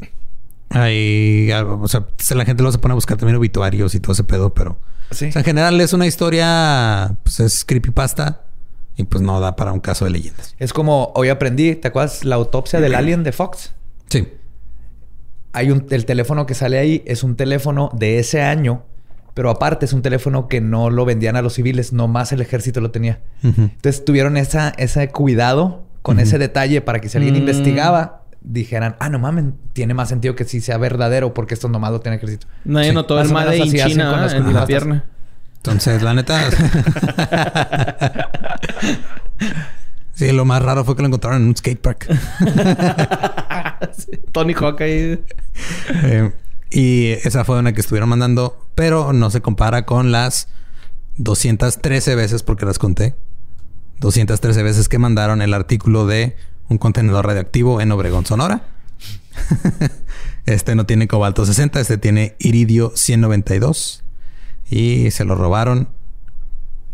Hay... algo- O sea, la gente lo se pone a buscar también obituarios y todo ese pedo, pero... Sí. O sea, en general es una historia... Pues es creepypasta. Y pues no da para un caso de leyendas. Es como hoy aprendí, ¿te acuerdas la autopsia del alien de Fox? Sí. Hay un el teléfono que sale ahí es un teléfono de ese año, pero aparte es un teléfono que no lo vendían a los civiles, nomás el ejército lo tenía. Entonces tuvieron esa, ese cuidado con ese detalle para que si alguien Mm. investigaba, dijeran, ah, no mames, tiene más sentido que sí sea verdadero porque esto nomás lo tiene el ejército. Nadie Sí. notó Más el Made in China en la creepypastas. pierna. Entonces, la neta... <laughs> sí, lo más raro fue que lo encontraron en un skatepark. Sí. <laughs> <laughs> Tony Hawk. Eh, y esa fue una que estuvieron mandando, pero no se compara con las 213 veces, porque las conté, 213 veces que mandaron el artículo de un contenedor radioactivo en Obregón, Sonora. <laughs> Este no tiene cobalto 60, este tiene iridio 192. Y se lo robaron.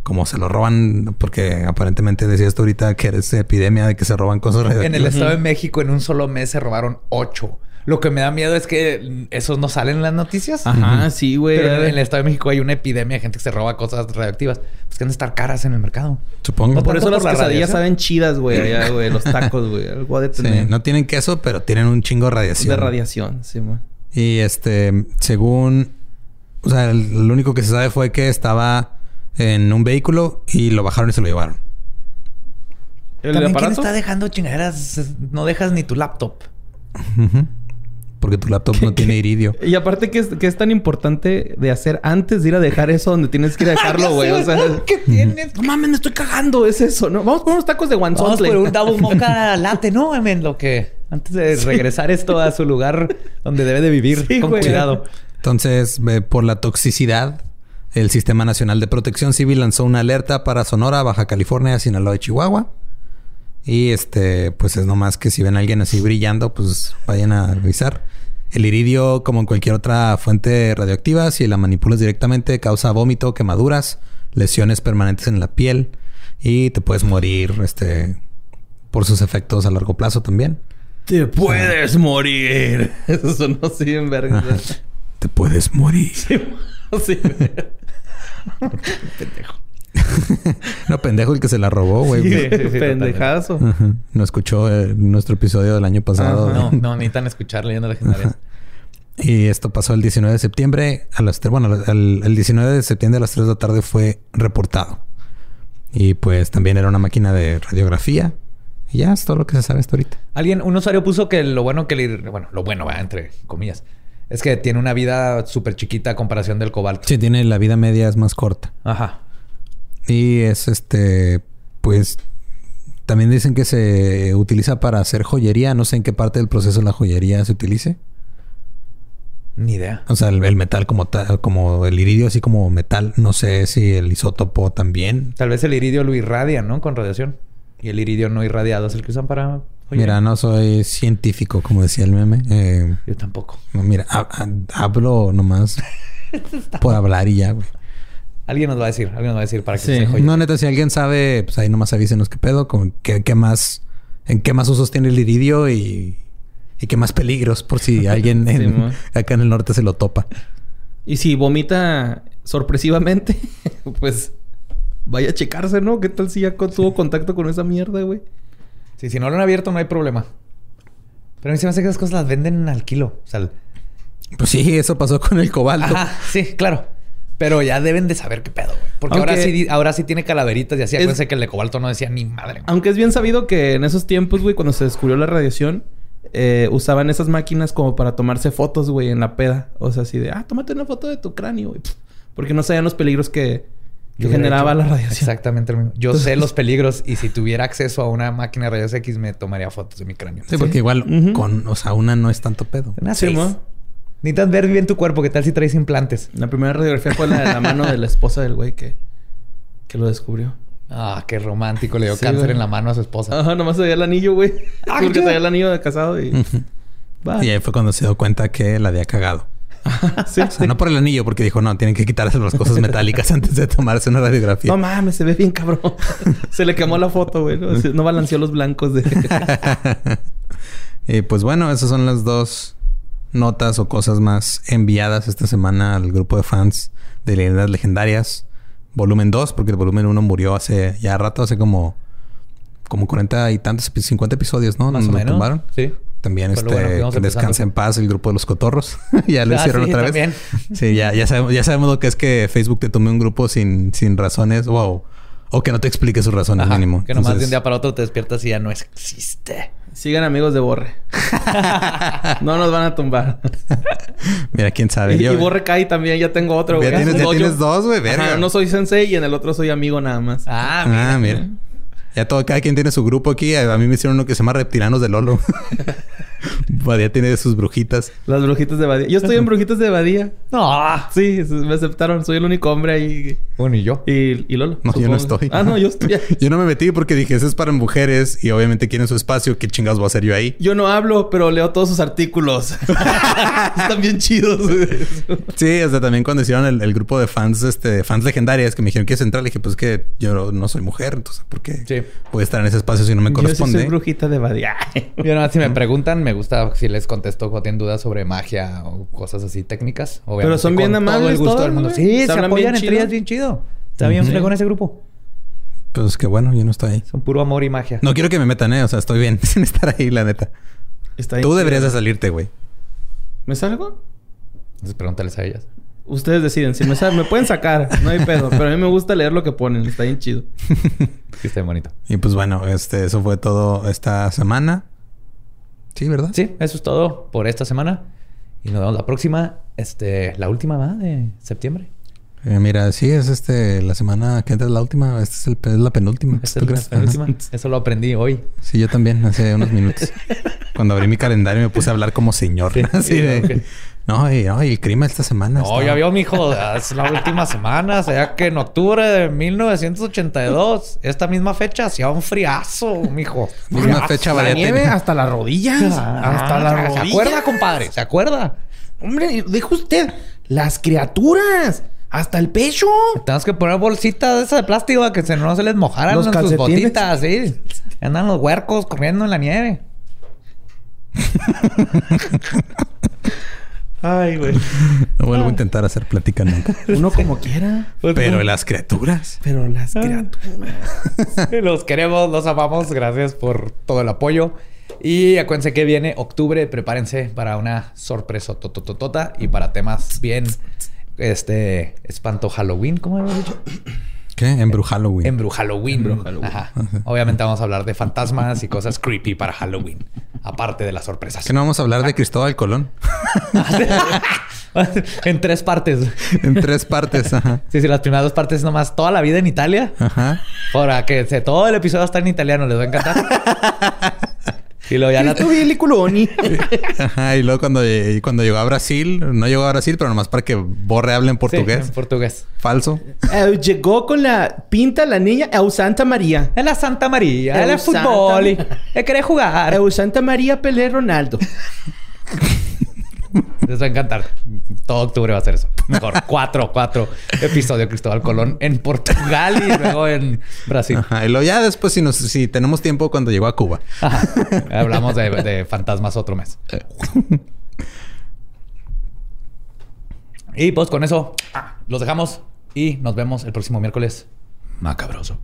Como se lo roban, porque aparentemente decías tú ahorita que eres epidemia de que se roban cosas En el Estado de México, en un solo mes se robaron ocho. Lo que me da miedo es que esos no salen en las noticias. Ajá, sí, güey. Pero en el Estado de México hay una epidemia de gente que se roba cosas radioactivas. Pues que han de estar caras en el mercado. Supongo. por tanto eso las por la quesadillas saben chidas, güey. Allá, <laughs> güey. Los tacos, güey. Algo de Sí, tener. no tienen queso, pero tienen un chingo de radiación. De radiación, sí, güey. Y este, según, o sea, el- lo único que se sabe fue que estaba en un vehículo y lo bajaron y se lo llevaron. ¿El También, ¿quién aparato? está dejando chingaderas? No dejas ni tu laptop. Porque tu laptop no tiene iridio. Y aparte que es, que es tan importante de hacer antes de ir a dejar eso donde tienes que ir a <laughs> dejarlo, güey. O sea, ¿qué tienes? no mames, me estoy cagando, es eso, ¿no? Vamos por unos tacos de Vamos guanzontle. por un double <laughs> mocha latte, ¿no? En lo que... Antes de regresar esto a su lugar donde debe de vivir. Sí, con güey. cuidado. Entonces, por la toxicidad, el Sistema Nacional de Protección Civil lanzó una alerta para Sonora, Baja California, Sinaloa y Chihuahua. Y este, pues es nomás que si ven a alguien así brillando, pues vayan a revisar. El iridio, como en cualquier otra fuente radioactiva, si la manipulas directamente, causa vómito, quemaduras, lesiones permanentes en la piel y te puedes morir este, por sus efectos a largo plazo también. Te puedes morir. <laughs> Eso sonó así en verga. <laughs> Te puedes morir. sí. <laughs> sí. <laughs> <laughs> No, pendejo el que se la robó, güey. Sí, sí, sí, pendejazo. Ajá. No escuchó eh, nuestro episodio del año pasado. Ajá. <laughs> No, no necesitan escuchar leyendas legendarias. Y esto pasó el 19 de septiembre a las 3, bueno, el, el 19 de septiembre a las 3 de la tarde fue reportado. Y pues también era una máquina de radiografía. Y ya es todo lo que se sabe hasta ahorita. Alguien, un usuario puso que lo bueno que el... Bueno, lo bueno, va, entre comillas. Es que tiene una vida súper chiquita a comparación del cobalto. Sí, tiene la vida media es más corta. Ajá. Y es este, pues también dicen que se utiliza para hacer joyería. No sé en qué parte del proceso la joyería se utilice. Ni idea. O sea, el, el metal como tal, como el iridio así como metal. No sé si el isótopo también. Tal vez el iridio lo irradia, ¿no? Con radiación. Y el iridio no irradiado es el que usan para... Oye, Mira, no soy científico, como decía el meme. Eh, Yo tampoco. no, mira, ha- ha- hablo nomás <laughs> por hablar y ya, güey. Alguien nos va a decir. Alguien nos va a decir para que Sí. se joya. No, neta, si alguien sabe, pues ahí nomás avísenos qué pedo, con qué, qué más, en qué más usos tiene el iridio y, y qué más peligros por si <laughs> alguien en- Sí, mo. acá en el norte se lo topa. Y si vomita sorpresivamente, <laughs> pues vaya a checarse, ¿no? ¿Qué tal si ya tuvo contacto con esa mierda, güey? Sí, si no lo han abierto no hay problema. Pero a mí se me hace que esas cosas las venden al kilo. O sea, Pues sí, eso pasó con el cobalto. Ajá, sí, claro. Pero ya deben de saber qué pedo, güey. Porque Aunque- ahora sí, ahora sí tiene calaveritas y así. Acuérdense que el de cobalto no decía ni madre. güey. Aunque es bien sabido que en esos tiempos, güey, cuando se descubrió la radiación, eh, usaban esas máquinas como para tomarse fotos, güey, en la peda. O sea, así de, ah, tómate una foto de tu cráneo, güey. Porque no sabían los peligros que Yo generaba hecho la radiación. Exactamente lo mismo. Yo sé <laughs> los peligros y si tuviera acceso a una máquina de rayos X me tomaría fotos de mi cráneo. Sí, porque igual con, o sea, una no es tanto pedo. Una Sí, mo. Necesitas ver bien tu cuerpo. ¿Qué tal si traes implantes? La primera radiografía fue la de la mano de la esposa del güey que, que lo descubrió. Ah, qué romántico. Le dio Sí, cáncer güey. en la mano a su esposa. Ajá, nomás traía el anillo, güey. Ah, Porque ¿qué? traía el anillo de casado y... Va. Y ahí fue cuando se dio cuenta que la había cagado. <laughs> Sí, O sea, no por el anillo, porque dijo, no, tienen que quitarse las cosas metálicas <laughs> antes de tomarse una radiografía. No mames, se ve bien cabrón. <laughs> se le quemó la foto, güey. No, no balanceó los blancos de... Y pues bueno, esas son las dos notas o cosas más enviadas esta semana al grupo de fans de Leyendas Legendarias. Volumen 2, porque el volumen 1 murió hace ya rato, hace como, como 40 y tantos, 50 episodios, ¿no? Más o Nos lo menos. tumbaron. Sí. También este, bueno que descanse en paz el grupo de los cotorros. <laughs> ya lo Ah, hicieron sí, otra también. vez. Sí, ya, ya, sabemos, ya sabemos lo que es que Facebook te tome un grupo sin, sin razones o, o que no te explique sus razones Ajá, mínimo. Que nomás de un día para otro te despiertas y ya no existe. Sigan amigos de Borre. <laughs> no nos van a tumbar. <laughs> Mira, quién sabe. Y, Yo- y Borre cae también. Ya tengo otro, Ya güey. tienes- ya tienes dos, güey, verga. Ajá, uno soy sensei y en el otro soy amigo nada más. Ah, Ah, mira. Ya todo, cada quien tiene su grupo aquí. A mí me hicieron uno que se llama Reptiranos de Lolo. <laughs> Badía tiene sus brujitas. Las brujitas de Badía. Yo estoy en <laughs> brujitas de Badía. No, sí, me aceptaron. Soy el único hombre ahí. Bueno, y yo. Y, y Lolo. No, yo no estoy. Ah, no, yo estoy ahí. <laughs> Yo no me metí porque dije, eso es para mujeres y obviamente quieren su espacio. ¿Qué chingados voy a hacer yo ahí? Yo no hablo, pero leo todos sus artículos. <laughs> Están bien chidos. sí, o sea, también cuando hicieron el, el, grupo de fans, este, fans legendarias que me dijeron, ¿quieres entrar? Le dije, pues que yo no soy mujer, entonces, ¿por qué sí. voy a estar en ese espacio si no me corresponde? Yo sí soy brujita de Badía. yo no, si me preguntan, me gusta si les contesto o tienen dudas sobre magia o cosas así técnicas. Pero son bien amables todo el gusto del mundo. Sí, se, se apoyan entre ellas bien chido. Está bien uh con ese grupo. Pues que bueno, yo no estoy ahí. Son puro amor y magia. No quiero que me metan, eh. O sea, estoy bien <laughs> sin estar ahí, la neta. Está Tú deberías de salirte, güey. ¿Me salgo? Entonces pregúntales a ellas. Ustedes deciden. Si me, me pueden sacar, no hay pedo. Pero a mí me gusta leer lo que ponen. Está bien chido. <laughs> sí, está bien bonito. Y pues bueno, este, eso fue todo esta semana. Sí, ¿verdad? Sí, eso es todo por esta semana. Y nos vemos la próxima. Este, la última va de septiembre. Eh, mira, sí, es este la semana que entra es la última. Esta es, el, es la penúltima. Esta es la penúltima. Eso lo aprendí hoy. Sí, yo también, hace unos minutos. <laughs> Cuando abrí mi calendario me puse a hablar como señor. Sí, <laughs> Así sí, de... Okay. No, y, no, y el clima esta semana. No, ya vio, mijo. Es la última semana. O sea que en octubre de 1982, esta misma fecha, hacía un friazo, mijo. Misma fecha, La nieve hasta las rodillas. hasta las rodillas. ¿Se acuerda, compadre? ¿Se acuerda? Hombre, dijo usted, las criaturas. Hasta el pecho. Tenemos que poner bolsitas de esas de plástico que se, no se les mojaran los sus botitas, sí. Andan los huercos corriendo en la nieve. <laughs> Ay, güey. <laughs> No vuelvo a intentar hacer plática nunca. <laughs> Uno como quiera. Pero las criaturas. Pero las criaturas. <laughs> los queremos, los amamos. Gracias por todo el apoyo. Y acuérdense que viene octubre. Prepárense para una sorpresa totototota y para temas bien este espanto Halloween, ¿cómo hemos dicho? ¿Qué? Embru Halloween. Embru Halloween. Ajá. Obviamente vamos a hablar de fantasmas y cosas creepy para Halloween. Aparte de las sorpresas. ¿Que no vamos a hablar de Cristóbal Colón? <laughs> en tres partes. En tres partes, ajá. Sí, sí, las primeras dos partes nomás toda la vida en Italia. Ajá. Para que todo el episodio está en italiano, les va a encantar. <laughs> Y luego ya la Culoni. <laughs> Ajá, y luego cuando, cuando llegó a Brasil, no llegó a Brasil, pero nomás para que Borre hable en portugués. Sí, en portugués. Falso. Eh, llegó con la pinta la niña El Santa María. Es la Santa María. Es el fútbol. Él quiere jugar. El Santa María Pelé Ronaldo. <laughs> <laughs> Les va a encantar. Todo octubre va a ser eso. Mejor. <laughs> Cuatro, cuatro episodios de Cristóbal Colón en Portugal y luego en Brasil. Ajá. Y luego ya después, si, nos, si tenemos tiempo, cuando llegó a Cuba. Ajá. Hablamos de, de fantasmas otro mes. <laughs> y pues con eso los dejamos y nos vemos el próximo miércoles. Macabroso.